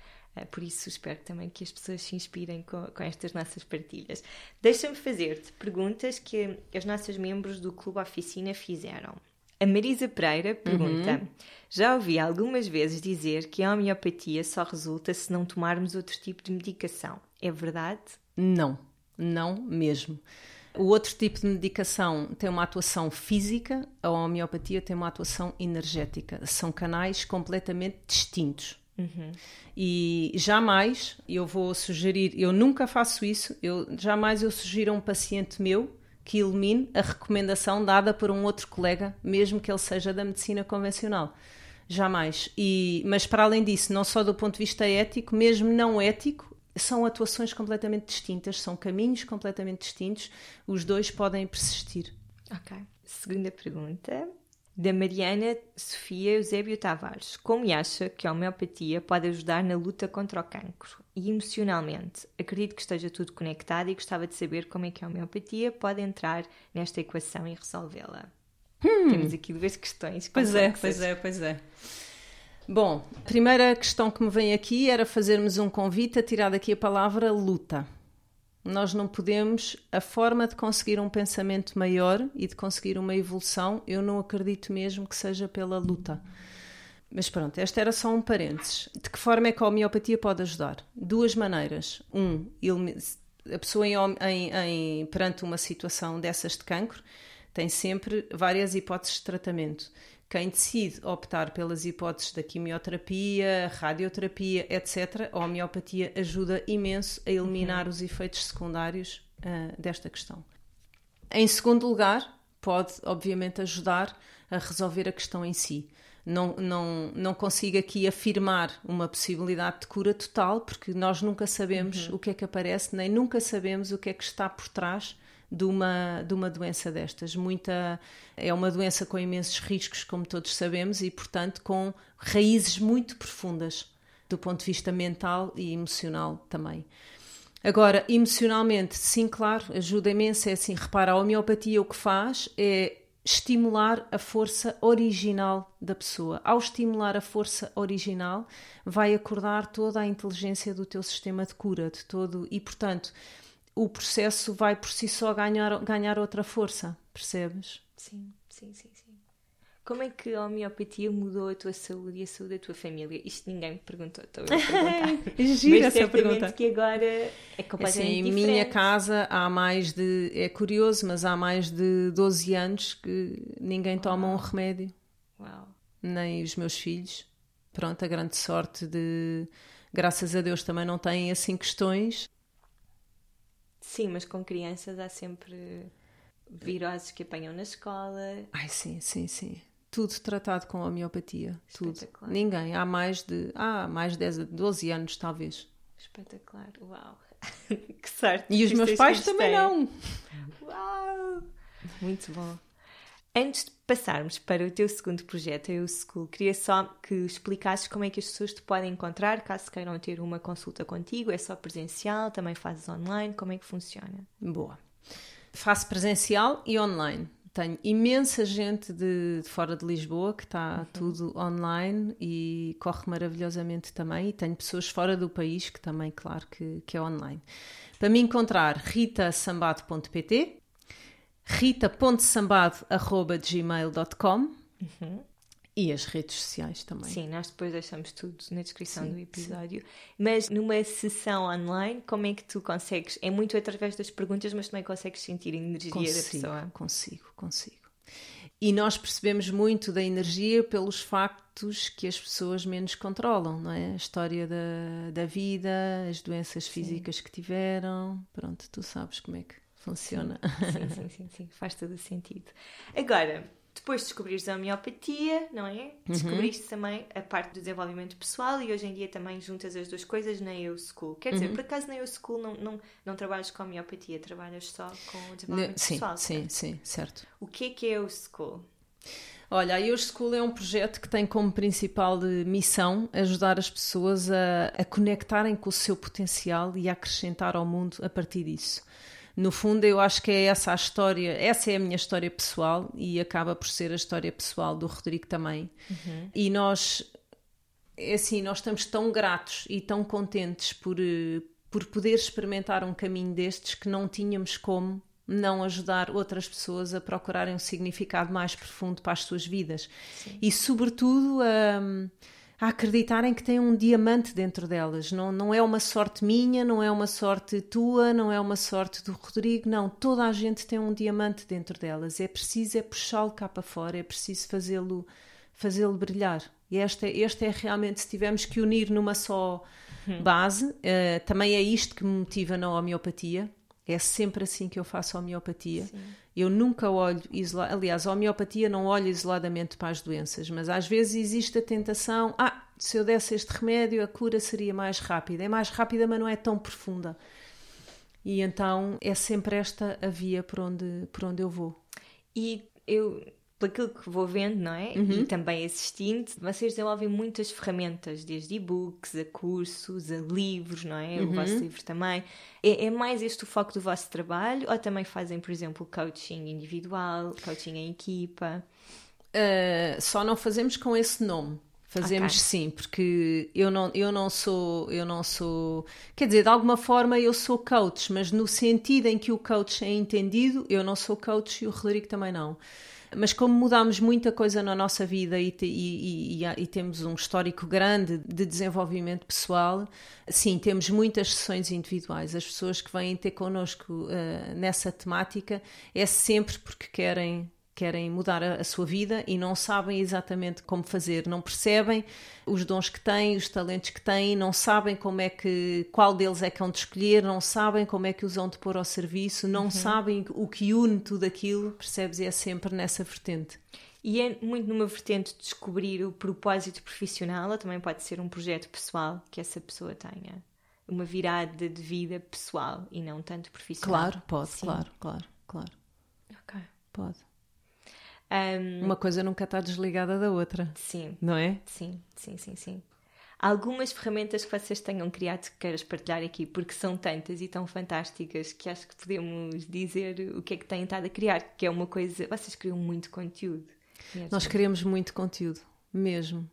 por isso espero também que as pessoas se inspirem com, com estas nossas partilhas. Deixa-me fazer-te perguntas que as nossas membros do Clube Oficina fizeram. A Marisa Pereira pergunta: uhum. Já ouvi algumas vezes dizer que a homeopatia só resulta se não tomarmos outro tipo de medicação. É verdade? Não, não mesmo. O outro tipo de medicação tem uma atuação física, a homeopatia tem uma atuação energética. São canais completamente distintos. Uhum. E jamais eu vou sugerir, eu nunca faço isso, eu jamais eu sugiro a um paciente meu que elimine a recomendação dada por um outro colega, mesmo que ele seja da medicina convencional. Jamais. E, mas para além disso, não só do ponto de vista ético, mesmo não ético, são atuações completamente distintas, são caminhos completamente distintos, os dois podem persistir. Ok. Segunda pergunta da Mariana Sofia Eusébio Tavares. Como acha que a homeopatia pode ajudar na luta contra o cancro? E emocionalmente? Acredito que esteja tudo conectado e gostava de saber como é que a homeopatia pode entrar nesta equação e resolvê-la. Hum. Temos aqui duas questões. Pois é, pois é, pois é. Bom, a primeira questão que me vem aqui era fazermos um convite a tirar daqui a palavra luta. Nós não podemos, a forma de conseguir um pensamento maior e de conseguir uma evolução, eu não acredito mesmo que seja pela luta. Mas pronto, esta era só um parênteses. De que forma é que a homeopatia pode ajudar? Duas maneiras. Um, a pessoa em, em, em, perante uma situação dessas de cancro tem sempre várias hipóteses de tratamento. Quem decide optar pelas hipóteses da quimioterapia, radioterapia, etc., a homeopatia ajuda imenso a eliminar uhum. os efeitos secundários uh, desta questão. Em segundo lugar, pode, obviamente, ajudar a resolver a questão em si. Não, não, não consigo aqui afirmar uma possibilidade de cura total, porque nós nunca sabemos uhum. o que é que aparece, nem nunca sabemos o que é que está por trás de uma, de uma doença destas. Muita, é uma doença com imensos riscos, como todos sabemos, e, portanto, com raízes muito profundas do ponto de vista mental e emocional também. Agora, emocionalmente, sim, claro, ajuda imenso. É assim, repara, a homeopatia o que faz é estimular a força original da pessoa. Ao estimular a força original, vai acordar toda a inteligência do teu sistema de cura, de todo, e portanto, o processo vai por si só ganhar, ganhar outra força, percebes? Sim, sim, sim, sim. Como é que a homeopatia mudou a tua saúde e a saúde da tua família? Isto ninguém me perguntou, estou a perguntar. Gira essa pergunta. que agora é completamente assim, diferente. Em minha casa há mais de... É curioso, mas há mais de 12 anos que ninguém Uau. toma um remédio. Uau. Nem os meus filhos. Pronto, a grande sorte de... Graças a Deus também não têm assim questões Sim, mas com crianças há sempre viroses que apanham na escola. Ai, sim, sim, sim. Tudo tratado com homeopatia. Tudo. Ninguém. Há mais de. Há mais de 10, 12 anos, talvez. Espetacular. Uau. que sorte. E os meus pais também não. Uau. Muito bom. Antes de passarmos para o teu segundo projeto, a School, queria só que explicasses como é que as pessoas te podem encontrar, caso queiram ter uma consulta contigo. É só presencial, também fazes online, como é que funciona? Boa. Faço presencial e online. Tenho imensa gente de, de fora de Lisboa que está uhum. tudo online e corre maravilhosamente também. E tenho pessoas fora do país que também, claro, que, que é online. Para me encontrar, ritasambado.pt rita.sambado.gmail.com uhum. e as redes sociais também. Sim, nós depois deixamos tudo na descrição sim, do episódio. Sim. Mas numa sessão online, como é que tu consegues? É muito através das perguntas, mas também consegues sentir a energia consigo, da pessoa? Consigo, consigo. E nós percebemos muito da energia pelos factos que as pessoas menos controlam, não é? A história da, da vida, as doenças físicas sim. que tiveram. Pronto, tu sabes como é que funciona. Sim, sim, sim, sim, faz todo o sentido. Agora, depois de descobrires a homeopatia, não é? Uhum. Descobriste uhum. também a parte do desenvolvimento pessoal e hoje em dia também juntas as duas coisas na Eu School. Quer dizer, uhum. por acaso na Eu School não, não, não trabalhas com homeopatia, trabalhas só com o desenvolvimento sim, pessoal? Sim, sim, certo. O que é que é Eu School? Olha, a Eu School é um projeto que tem como principal missão ajudar as pessoas a, a conectarem com o seu potencial e a acrescentar ao mundo a partir disso no fundo eu acho que é essa a história, essa é a minha história pessoal e acaba por ser a história pessoal do Rodrigo também. Uhum. E nós, é assim, nós estamos tão gratos e tão contentes por, eh, por poder experimentar um caminho destes que não tínhamos como não ajudar outras pessoas a procurarem um significado mais profundo para as suas vidas. Sim. E sobretudo a a acreditarem que têm um diamante dentro delas. Não, não é uma sorte minha, não é uma sorte tua, não é uma sorte do Rodrigo, não. Toda a gente tem um diamante dentro delas. É preciso é puxá-lo cá para fora, é preciso fazê-lo fazê-lo brilhar. E esta, este é realmente, se tivermos que unir numa só hum. base, uh, também é isto que me motiva na homeopatia. É sempre assim que eu faço a homeopatia. Sim. Eu nunca olho isolado. Aliás, a homeopatia não olha isoladamente para as doenças, mas às vezes existe a tentação: ah, se eu desse este remédio, a cura seria mais rápida. É mais rápida, mas não é tão profunda. E então é sempre esta a via por onde, por onde eu vou. E eu pelo que vou vendo, não é? Uhum. E também assistindo, vocês desenvolvem muitas ferramentas, desde e-books a cursos, a livros, não é? Uhum. O vosso livro também. É, é, mais este o foco do vosso trabalho ou também fazem, por exemplo, coaching individual, coaching em equipa? Uh, só não fazemos com esse nome. Fazemos okay. sim, porque eu não, eu não sou, eu não sou, quer dizer, de alguma forma eu sou coach, mas no sentido em que o coach é entendido, eu não sou coach e o Rodrigo também não. Mas como mudamos muita coisa na nossa vida e, e, e, e, temos um histórico grande de desenvolvimento pessoal, sim, temos muitas sessões individuais. As pessoas que vêm ter connosco uh, nessa temática é sempre porque querem querem mudar a, a, sua vida e não sabem exatamente como fazer, não percebem os dons que têm, os talentos que têm, não sabem como é que qual deles é que hão de escolher, não sabem como é que os hão de pôr ao serviço, não uhum. sabem o que une tudo aquilo, percebes? E é sempre nessa vertente. E é muito numa vertente de descobrir o propósito profissional, ou também pode ser um projeto pessoal que essa pessoa tenha. Uma virada de vida pessoal e não tanto profissional. Claro, pode, Sim. claro, claro, claro. Ok. Pode. Um, Uma coisa nunca está desligada da outra. Sim. Não é? Sim, sim, sim, sim. Algumas ferramentas que vocês tenham criado que queiras partilhar aqui, porque são tantas e tão fantásticas que acho que podemos dizer o que é que têm estado a criar, que é uma coisa. Vocês criam muito conteúdo. Mesmo. Nós queremos muito conteúdo, mesmo.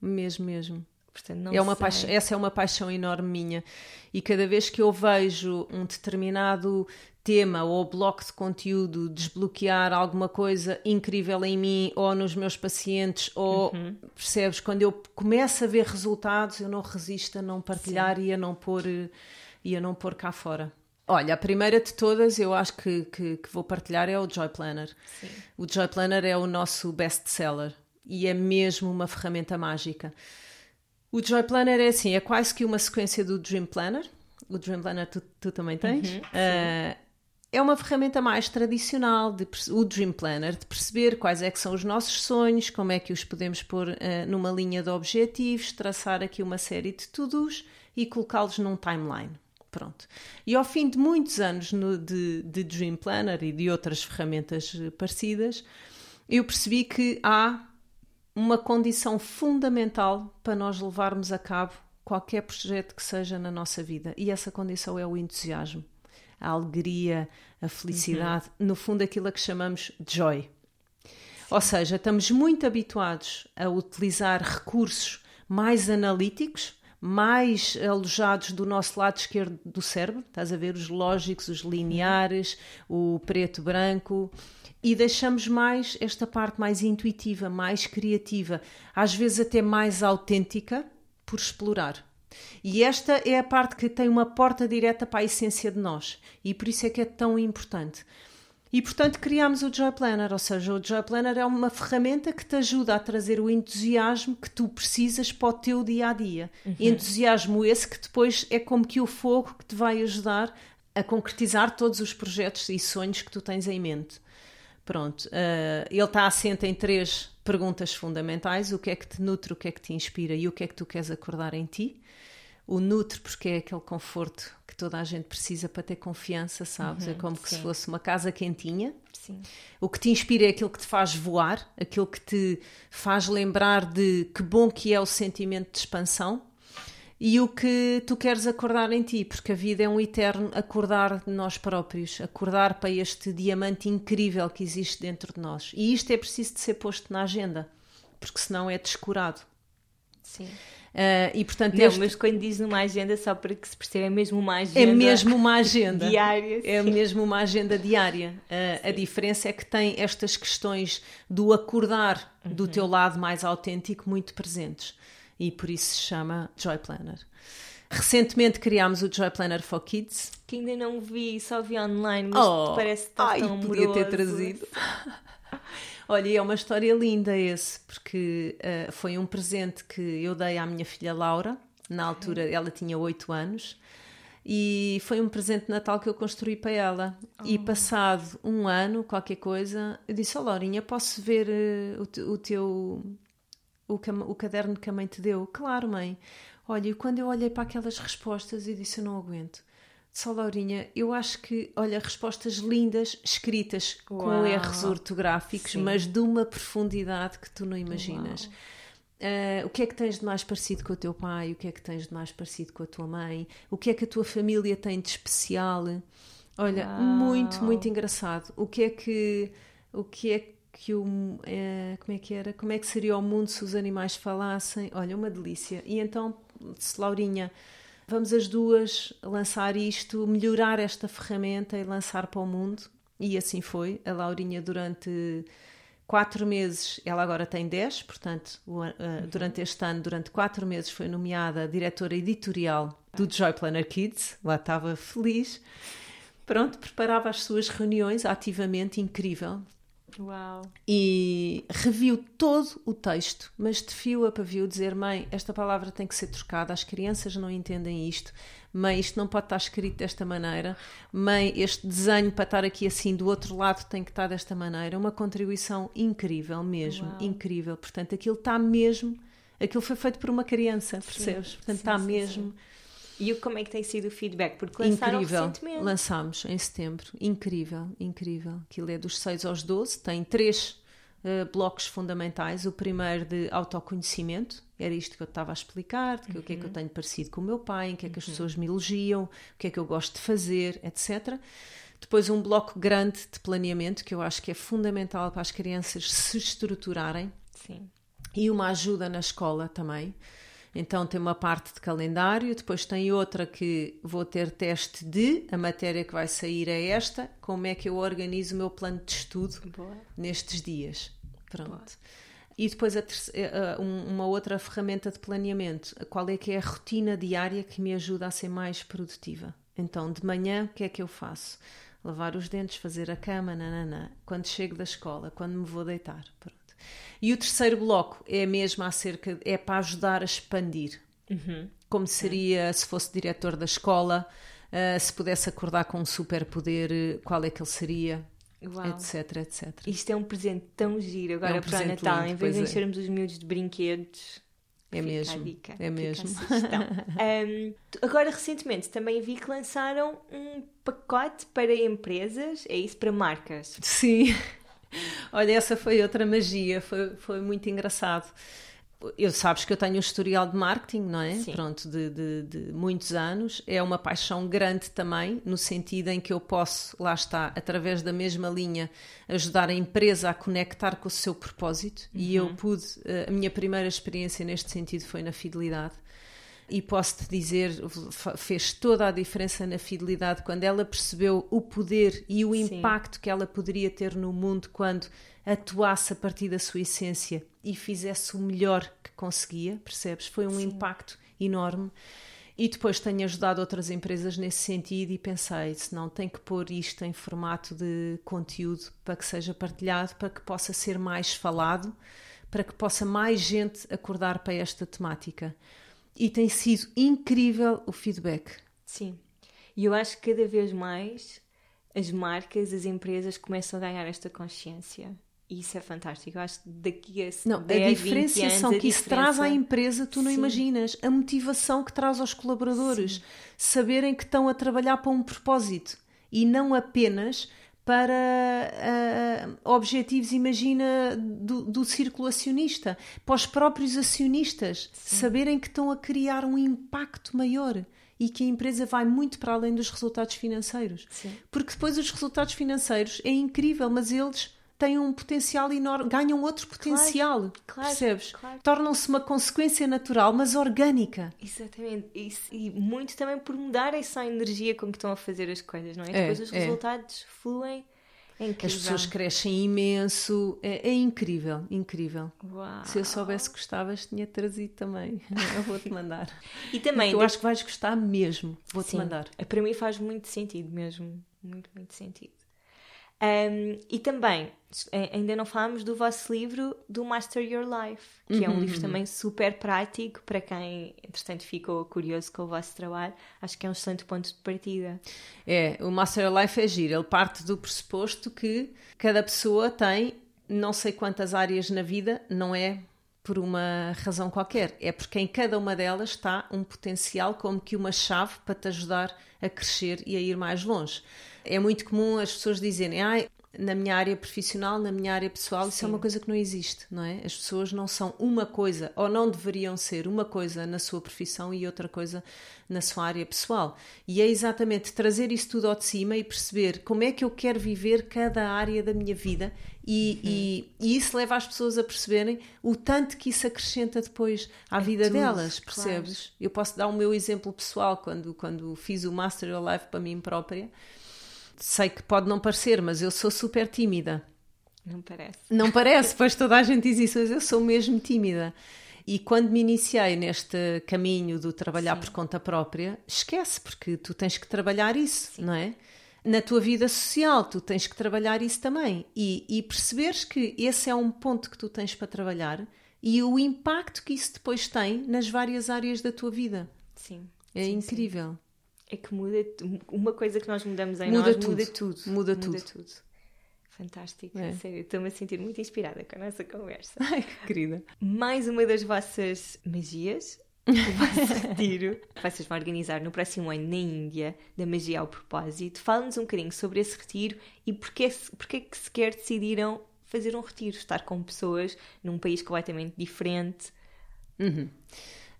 Mesmo, mesmo. Portanto, é uma paixão, essa é uma paixão enorme minha. E cada vez que eu vejo um determinado tema ou bloco de conteúdo desbloquear alguma coisa incrível em mim ou nos meus pacientes, ou uhum. percebes? Quando eu começo a ver resultados, eu não resisto a não partilhar Sim. e a não pôr, e a não pôr cá fora. Olha, a primeira de todas eu acho que, que, que vou partilhar é o Joy Planner. Sim. O Joy Planner é o nosso best seller e é mesmo uma ferramenta mágica. O Joy Planner é assim, é quase que uma sequência do Dream Planner. O Dream Planner tu, tu também tens. Uhum, uh, é uma ferramenta mais tradicional, de, o Dream Planner, de perceber quais é que são os nossos sonhos, como é que os podemos pôr uh, numa linha de objetivos, traçar aqui uma série de to-dos e colocá-los num timeline. Pronto. E ao fim de muitos anos no, de, de Dream Planner e de outras ferramentas eh, parecidas, eu percebi que há uma condição fundamental para nós levarmos a cabo qualquer projeto que seja na nossa vida. E essa condição é o entusiasmo, a alegria, a felicidade, uhum. no fundo aquilo a que chamamos joy. Ou seja, estamos muito habituados a utilizar recursos mais analíticos, mais alojados do nosso lado esquerdo do cérebro, estás a ver os lógicos, os lineares, o preto-branco, e deixamos mais esta parte mais intuitiva, mais criativa, às vezes até mais autêntica, por explorar. E esta é a parte que tem uma porta direta para a essência de nós, e por isso é que é tão importante. E portanto criámos o Joy Planner, ou seja, o Joy Planner é uma ferramenta que te ajuda a trazer o entusiasmo que tu precisas para o teu dia a dia. Uhum. Entusiasmo esse que depois é como que o fogo que te vai ajudar a concretizar todos os projetos e sonhos que tu tens em mente. Pronto, uh, ele está assente em três perguntas fundamentais: o que é que te nutre, o que é que te inspira e o que é que tu queres acordar em ti. O nutre, porque é aquele conforto que toda a gente precisa para ter confiança, sabes? É uhum, é como sim. que se fosse uma casa quentinha. Sim. O que te inspira é aquilo que te faz voar, aquilo que te faz lembrar de que bom que é o sentimento de expansão e o que tu queres acordar em ti, porque a vida é um eterno acordar de nós próprios, acordar para este diamante incrível que existe dentro de nós. E isto é preciso de ser posto na agenda, porque senão é descurado. Sim. Uh, e portanto, não, este... mas quando diz uma agenda, só para que se perceba, é mesmo uma agenda. É mesmo uma agenda diária. É mesmo uma agenda diária. Uh, a diferença é que tem estas questões do acordar uhum. do teu lado mais autêntico muito presentes e por isso se chama Joy Planner. Recentemente criámos o Joy Planner for Kids. Que ainda não vi, só vi online, mas oh, parece está ai, tão podia ter trazido. Olha, é uma história linda esse, porque uh, foi um presente que eu dei à minha filha Laura, na altura ela tinha 8 anos, e foi um presente de Natal que eu construí para ela. Oh. E passado um ano, qualquer coisa, eu disse: Ó oh, Laurinha, posso ver uh, o, o, teu o, o caderno que a mãe te deu? Claro, mãe. Olha, quando eu olhei para aquelas respostas, eu disse: Eu não aguento. Só Laurinha, eu acho que, olha, respostas lindas, escritas Uau. com erros ortográficos, Sim. mas de uma profundidade que tu não imaginas. Uh, o que é que tens de mais parecido com o teu pai? O que é que tens de mais parecido com a tua mãe? O que é que a tua família tem de especial? Olha, Uau. muito, muito engraçado. O que é que, o que é que o é, como é que era como é que seria o mundo se os animais falassem olha uma delícia e então se Laurinha vamos as duas lançar isto melhorar esta ferramenta e lançar para o mundo E assim foi. A Laurinha, durante quatro meses, ela agora tem dez, portanto, uhum. durante este ano, durante quatro meses, foi nomeada diretora editorial do Joy Planner Kids. Lá estava feliz. Pronto, preparava as suas reuniões ativamente, incrível. Uau. E reviu todo o texto, mas de fio a pavio dizer: Mãe, esta palavra tem que ser trocada, as crianças não entendem isto. Mãe, isto não pode estar escrito desta maneira. Mãe, este desenho para estar aqui assim do outro lado tem que estar desta maneira. Uma contribuição incrível mesmo, Uau. incrível. Portanto, aquilo está mesmo. Aquilo foi feito por uma criança, percebes? Sim, Portanto, sim, está sim, mesmo. E como é que tem sido o feedback? Porque lançaram incrível. recentemente. Lançámos em setembro. Incrível, incrível. Aquilo é dos 6 aos 12, tem três uh, blocos fundamentais. O primeiro de autoconhecimento, era isto que eu estava a explicar, que, uhum. o que é que eu uhum. tenho parecido com o meu pai, em que é que as uhum. pessoas me elogiam, o que é que eu gosto de fazer, etc. Depois um bloco grande de planeamento, que eu acho que é fundamental para as crianças se estruturarem. Sim. E uma ajuda na escola também então tem uma parte de calendário, depois tem outra que vou ter teste de a matéria que vai sair é esta, como é que eu organizo o meu plano de estudo Boa. nestes dias. Pronto. Boa. E depois terceira, uma outra ferramenta de planeamento, qual é que é a rotina diária que me ajuda a ser mais produtiva. Então, de manhã, o que é que eu faço? Lavar os dentes, fazer a cama, nananã. Quando chego da escola, quando me vou deitar. Pronto. E o terceiro bloco é mesmo acerca, é para ajudar a expandir. Uhum. Como seria se fosse diretor da escola, uh, se pudesse acordar com um superpoder, qual é que ele seria? Uau. etc, etc. Isto é um presente tão giro agora é um para o Natal, lindo, em vez de é. enchermos é. os miúdos de brinquedos. É mesmo, dica, é mesmo. um, agora, recentemente, também vi que lançaram um pacote para empresas, é isso, para marcas. Sim. Olha, essa foi outra magia, foi, foi muito engraçado. Eu sabes que eu tenho um historial de marketing, não é? Sim. Pronto, de, de, de, muitos anos. É uma paixão grande também, no sentido em que eu posso, lá está, através da mesma linha, ajudar a empresa a conectar com o seu propósito. Uhum. E eu uhum. pude, eh, a minha primeira experiência neste sentido foi na fidelidade e posso-te dizer, fez toda a diferença na fidelidade quando ela percebeu o poder e o Sim. impacto que ela poderia ter no mundo quando atuasse a partir da sua essência e fizesse o melhor que conseguia, percebes? Foi um Sim. impacto enorme. E depois tenho ajudado outras empresas nesse sentido e pensei, se não, tem que pôr isto em formato de conteúdo para que seja partilhado, para que possa ser mais falado, para que possa mais gente acordar para esta temática e tem sido incrível o feedback. Sim. E eu acho que cada vez mais as marcas, as empresas começam a ganhar esta consciência. E isso é fantástico. Eu acho que daqui a não, 10, a diferenciação anos, a que isso traz à empresa, tu não Sim. imaginas. A motivação que traz aos colaboradores. Sim. Saberem que estão a trabalhar para um propósito e não apenas para uh, objetivos, imagina, do, do círculo acionista, para os próprios acionistas Sim. saberem que estão a criar um impacto maior e que a empresa vai muito para além dos resultados financeiros. Sim. Porque depois os resultados financeiros é incrível, mas eles têm um potencial enorme, ganham outro potencial, claro, percebes? Claro. Tornam-se uma consequência natural, mas orgânica. Exatamente, Isso, e muito também por mudar essa energia com que estão a fazer as coisas, não é? é Depois os é. resultados fluem. É. As pessoas crescem imenso, é, é incrível, incrível. Uau. Se eu soubesse que gostavas, tinha trazido também. Eu vou-te mandar. e também. eu acho que vais gostar mesmo. Vou-te mandar. Para mim faz muito sentido mesmo. Muito, muito sentido. Um, e também, ainda não falámos do vosso livro do Master Your Life, que uhum, é um uhum, livro uhum. também super prático para quem, entretanto, ficou curioso com o vosso trabalho. Acho que é um excelente ponto de partida. É, o Master Your Life é giro. Ele parte do pressuposto que cada pessoa tem não sei quantas áreas na vida, não é por uma razão qualquer. É porque em cada uma delas está um potencial como que uma chave para te ajudar a crescer e a ir mais longe. É muito comum as pessoas dizerem, ah, na minha área profissional, na minha área pessoal, Sim. isso é uma coisa que não existe, não é? As pessoas não são uma coisa, ou não deveriam ser uma coisa na sua profissão e outra coisa na sua área pessoal. E é exatamente trazer isso tudo ao de cima e perceber como é que eu quero viver cada área da minha vida e, uhum. e, e, isso leva as pessoas a perceberem o tanto que isso acrescenta depois à é vida tudo, delas, percebes? Claro. Eu posso dar o meu exemplo pessoal quando, quando fiz o Master Your Life para mim própria Sei que pode não parecer, mas eu sou super tímida. Não parece. Não parece, pois toda a gente diz isso, mas eu sou mesmo tímida. E quando me iniciei neste caminho do trabalhar Sim. por conta própria, esquece, porque tu tens que trabalhar isso, Sim. não é? Na tua vida social, tu tens que trabalhar isso também. E, e perceberes que esse é um ponto que tu tens para trabalhar e o impacto que isso depois tem nas várias áreas da tua vida. Sim. É sim, incrível. Sim. É que muda uma coisa que nós mudamos em muda nós tudo. muda tudo. Muda, muda tudo. tudo. Fantástico, é. sério, estou-me a sentir muito inspirada com a nossa conversa. Ai, que querida. Mais uma das vossas magias, o vosso retiro, que vocês vão organizar no próximo ano na Índia, da Magia ao Propósito. Fala-nos um bocadinho sobre esse retiro e porquê, porquê que sequer decidiram fazer um retiro, estar com pessoas num país completamente diferente. Uhum.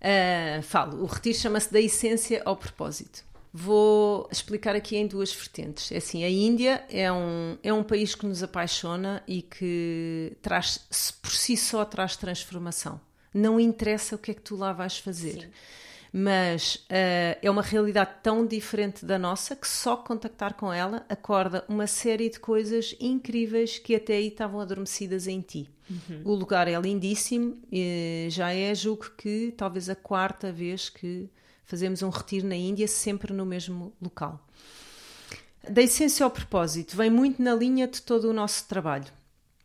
Uh, falo, o retiro chama-se da essência ao propósito. Vou explicar aqui em duas vertentes. É assim, a Índia é um, é um país que nos apaixona e que traz, por si só traz transformação. Não interessa o que é que tu lá vais fazer. Sim. Mas uh, é uma realidade tão diferente da nossa que só contactar com ela acorda uma série de coisas incríveis que até aí estavam adormecidas em ti. Uhum. O lugar é lindíssimo, já é, julgo que talvez a quarta vez que fazemos um retiro na Índia, sempre no mesmo local. Da essência ao propósito, vem muito na linha de todo o nosso trabalho.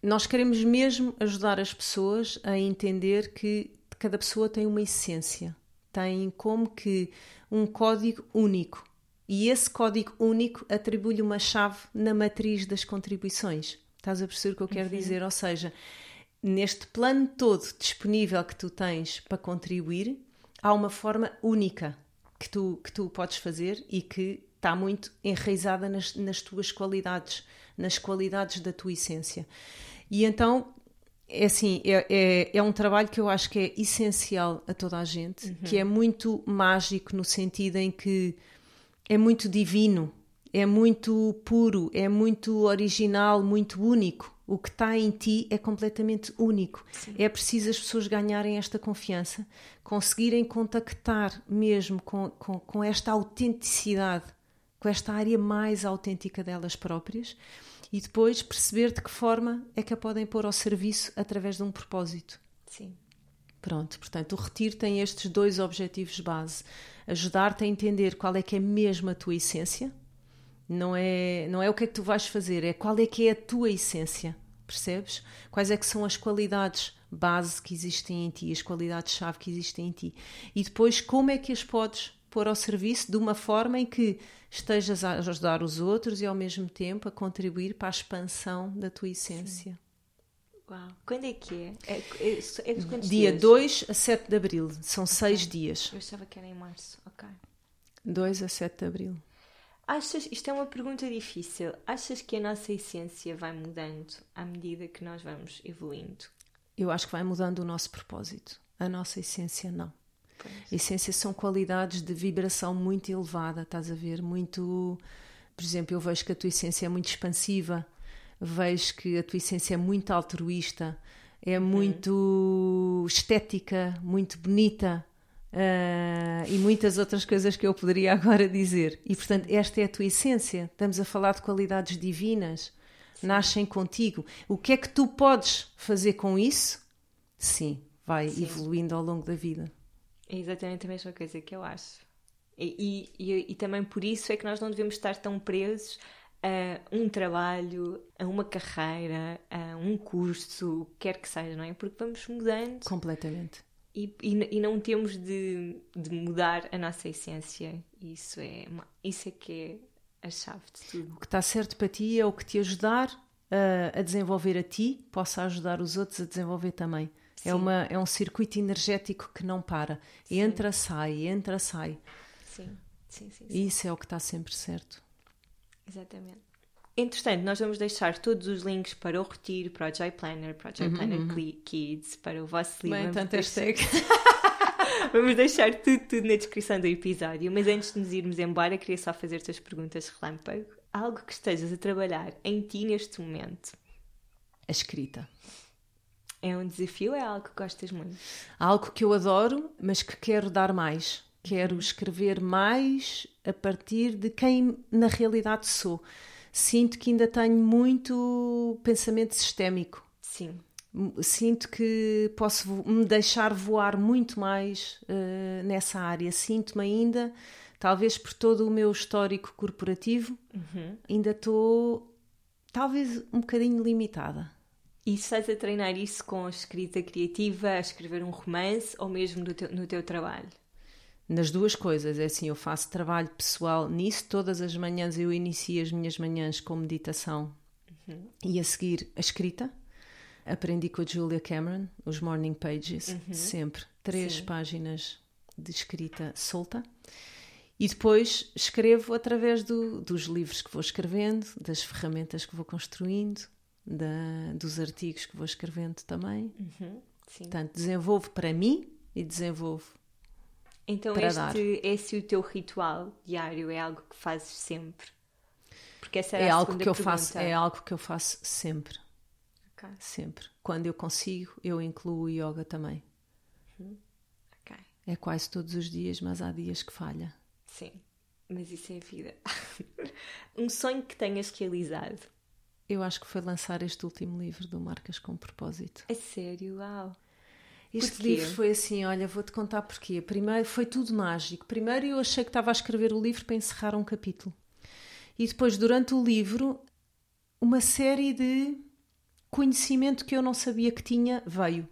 Nós queremos mesmo ajudar as pessoas a entender que cada pessoa tem uma essência, tem como que um código único. E esse código único atribui-lhe uma chave na matriz das contribuições. Estás a perceber o que eu quero uhum. dizer? Ou seja, neste plano todo disponível que tu tens para contribuir, há uma forma única que tu, que tu podes fazer e que está muito enraizada nas, nas tuas qualidades, nas qualidades da tua essência. E então, é assim, é, é, é, um trabalho que eu acho que é essencial a toda a gente, uhum. que é muito mágico no sentido em que é muito divino, é muito puro, é muito original, muito único o que está em ti é completamente único. Sim. É preciso as pessoas ganharem esta confiança, conseguirem contactar mesmo com, com, com esta autenticidade, com esta área mais autêntica delas próprias e depois perceber de que forma é que a podem pôr ao serviço através de um propósito. Sim. Pronto, portanto, o retiro tem estes dois objetivos base: ajudar-te a entender qual é que é mesmo a tua essência, não é, não é o que é que tu vais fazer, é qual é que é a tua essência, percebes? Quais é que são as qualidades base que existem em ti, as qualidades-chave que existem em ti. E depois como é que as podes pôr ao serviço de uma forma em que estejas a ajudar os outros e ao mesmo tempo a contribuir para a expansão da tua essência. Sim. Uau. Quando é que é? é, é, é Dia dias? 2 a 7 de Abril. São okay. seis dias. Eu achava que era em março. Ok. 2 a 7 de Abril. Achas, isto é uma pergunta difícil, achas que a nossa essência vai mudando à medida que nós vamos evoluindo? Eu acho que vai mudando o nosso propósito. A nossa essência não. Pois. A essência são qualidades de vibração muito elevada, estás a ver? Muito. Por exemplo, eu vejo que a tua essência é muito expansiva, vejo que a tua essência é muito altruísta, é muito estética, muito bonita. Uh, e muitas outras coisas que eu poderia agora dizer. E portanto, esta é a tua essência. Estamos a falar de qualidades divinas, Sim. nascem contigo. O que é que tu podes fazer com isso? Sim, vai Sim. evoluindo ao longo da vida. É exatamente a mesma coisa que eu acho. E, e, e, também por isso é que nós não devemos estar tão presos a um trabalho, a uma carreira, a um curso, quer que seja, não é? Porque vamos mudando. Completamente e, e, e, não temos de, de, mudar a nossa essência. Isso é, isso é que é a chave de tudo. O que está certo para ti é o que te ajudar a, a desenvolver a ti, possa ajudar os outros a desenvolver também. É, uma, é um circuito energético que não para. Sim. Entra, sai, entra, sai. Sim, sim, sim. sim. Isso é o que está sempre certo. Exatamente. Entretanto, nós vamos deixar todos os links para o Retiro, para o Joy Planner, para o Joy uhum, Planner uhum. Kids, para o vosso livro. Bem, tanto hashtag. vamos deixar tudo, tudo na descrição do episódio. Mas antes de nos irmos embora, queria só fazer-te as perguntas relâmpago. Algo que estejas a trabalhar em ti neste momento? A escrita. É um desafio ou é algo que gostas muito? Algo que eu adoro, mas que quero dar mais. Quero uhum. escrever mais a partir de quem na realidade sou sinto que ainda tenho muito pensamento sistémico. Sim. Sinto que posso me deixar voar muito mais uh, nessa área. Sinto-me ainda, talvez por todo o meu histórico corporativo, uhum. ainda estou, talvez, um bocadinho limitada. E estás a treinar isso com a escrita criativa, a escrever um romance ou mesmo no teu, no teu trabalho? Nas duas coisas, é assim, eu faço trabalho pessoal nisso, todas as manhãs eu inicio as minhas manhãs com meditação uhum. e a seguir a escrita. Aprendi com a Julia Cameron, os morning pages, uhum. sempre três Sim. páginas de escrita solta. E depois escrevo através do, dos livros que vou escrevendo, das ferramentas que vou construindo, da, dos artigos que vou escrevendo também. Uhum, Portanto, desenvolvo para mim e desenvolvo então este, dar. esse o teu ritual diário é algo que fazes sempre? Porque essa é algo que eu faço É algo que eu faço sempre. Okay. Sempre. Quando eu consigo, eu incluo o yoga também. Uhum. Okay. É quase todos os dias, mas há dias que falha. Sim, mas isso é a vida. um sonho que tenhas realizado eu acho que foi lançar este último livro do Marcas com Propósito. É sério? Uau! Este porquê? livro foi assim, olha, vou-te contar porquê. Primeiro, foi tudo mágico. Primeiro eu achei que estava a escrever o livro para encerrar um capítulo. E depois, durante o livro, uma série de conhecimento que eu não sabia que tinha veio.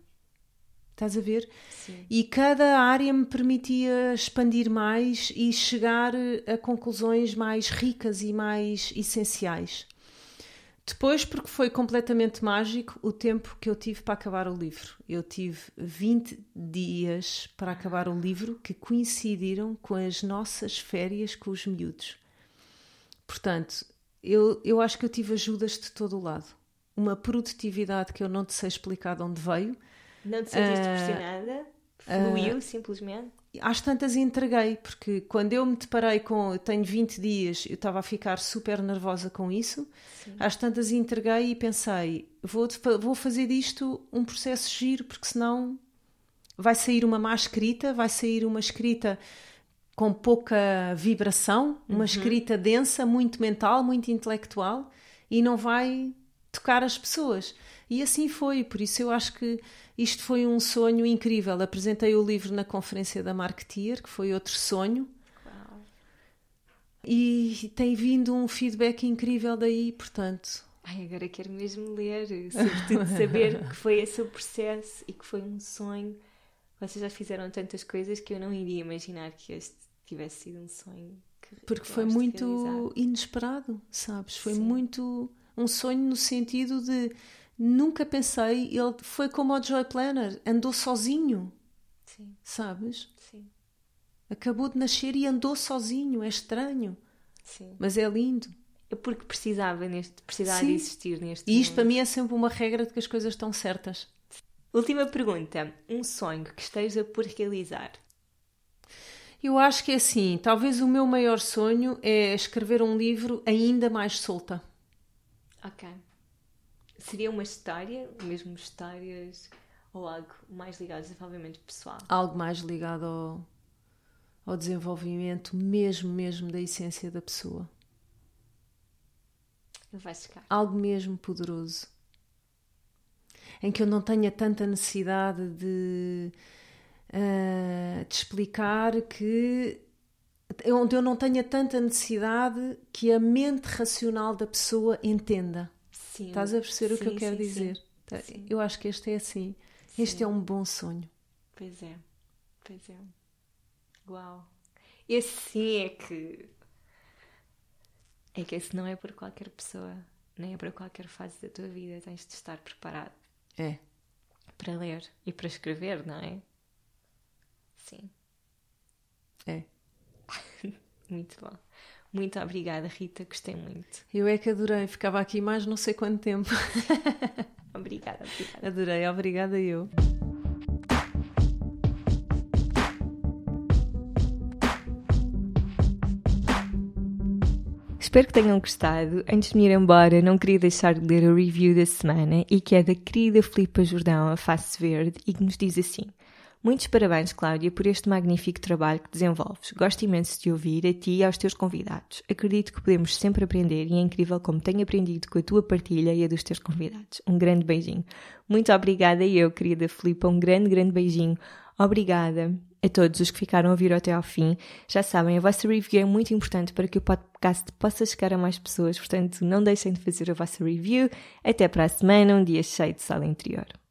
Estás a ver? Sim. E cada área me permitia expandir mais e chegar a conclusões mais ricas e mais essenciais. Depois, porque foi completamente mágico o tempo que eu tive para acabar o livro. Eu tive 20 dias para acabar o livro que coincidiram com as nossas férias com os miúdos. Portanto, eu, eu acho que eu tive ajudas de todo o lado. Uma produtividade que eu não te sei explicar de onde veio. Não te sentiste uh, pressionada? Fluiu, uh, simplesmente? Às tantas entreguei, porque quando eu me deparei com eu tenho 20 dias, eu estava a ficar super nervosa com isso, Sim. às tantas entreguei e pensei, vou, vou fazer disto um processo giro, porque senão vai sair uma má escrita, vai sair uma escrita com pouca vibração, uma uhum. escrita densa, muito mental, muito intelectual, e não vai tocar as pessoas. E assim foi, por isso eu acho que isto foi um sonho incrível. Apresentei o livro na conferência da Marketeer, que foi outro sonho. Uau. E tem vindo um feedback incrível daí, portanto. Ai, agora quero mesmo ler, sobretudo saber que foi esse o processo e que foi um sonho. Vocês já fizeram tantas coisas que eu não iria imaginar que este tivesse sido um sonho. Porque foi muito inesperado, sabes? Foi Sim. muito um sonho no sentido de nunca pensei, ele foi como o Joy Planner, andou sozinho. Sim. Sabes? Sim. Acabou de nascer e andou sozinho, é estranho. Sim. Mas é lindo. É porque precisava neste, precisava Sim. de existir neste E isto mundo. para mim é sempre uma regra de que as coisas estão certas. Última pergunta. Um sonho que esteja por realizar? Eu acho que é assim. Talvez o meu maior sonho é escrever um livro ainda mais solta. Ok. Seria uma história, mesmo histórias, ou algo mais ligado ao desenvolvimento pessoal? Algo mais ligado ao, ao desenvolvimento mesmo, mesmo da essência da pessoa. Ele vai ficar. Algo mesmo poderoso. Em que eu não tenha tanta necessidade de, uh, de explicar que onde eu não tenha tanta necessidade que a mente racional da pessoa entenda. Sim. Estás a perceber sim, o que eu quero sim, dizer? Tá, sim. Eu acho que este é assim. Este é um bom sonho. Pois é. Pois é. Uau. Esse sim é que. É que esse não é para qualquer pessoa, nem é para qualquer fase da tua vida. Tens de estar preparado. É. Para ler e para escrever, não é? Sim. É. muito bom. Muito obrigada, Rita, gostei muito. Eu é que adorei, ficava aqui mais não sei quanto tempo. obrigada, obrigada. Adorei, obrigada eu. Espero que tenham gostado. Antes de me ir embora, não queria deixar de ler a review da semana e que é da querida Filipa Jordão, a Face Verde, e que nos diz assim: Muitos parabéns, Cláudia, por este magnífico trabalho que desenvolves. Gosto imenso de te ouvir, a ti e aos teus convidados. Acredito que podemos sempre aprender e é incrível como tenho aprendido com a tua partilha e a dos teus convidados. Um grande beijinho. Muito obrigada e eu, querida Filipa, um grande, grande beijinho. Obrigada a todos os que ficaram a ouvir até ao fim. Já sabem, a vossa review é muito importante para que o podcast possa chegar a mais pessoas, portanto, não deixem de fazer a vossa review. Até para a semana, um dia cheio de sala interior.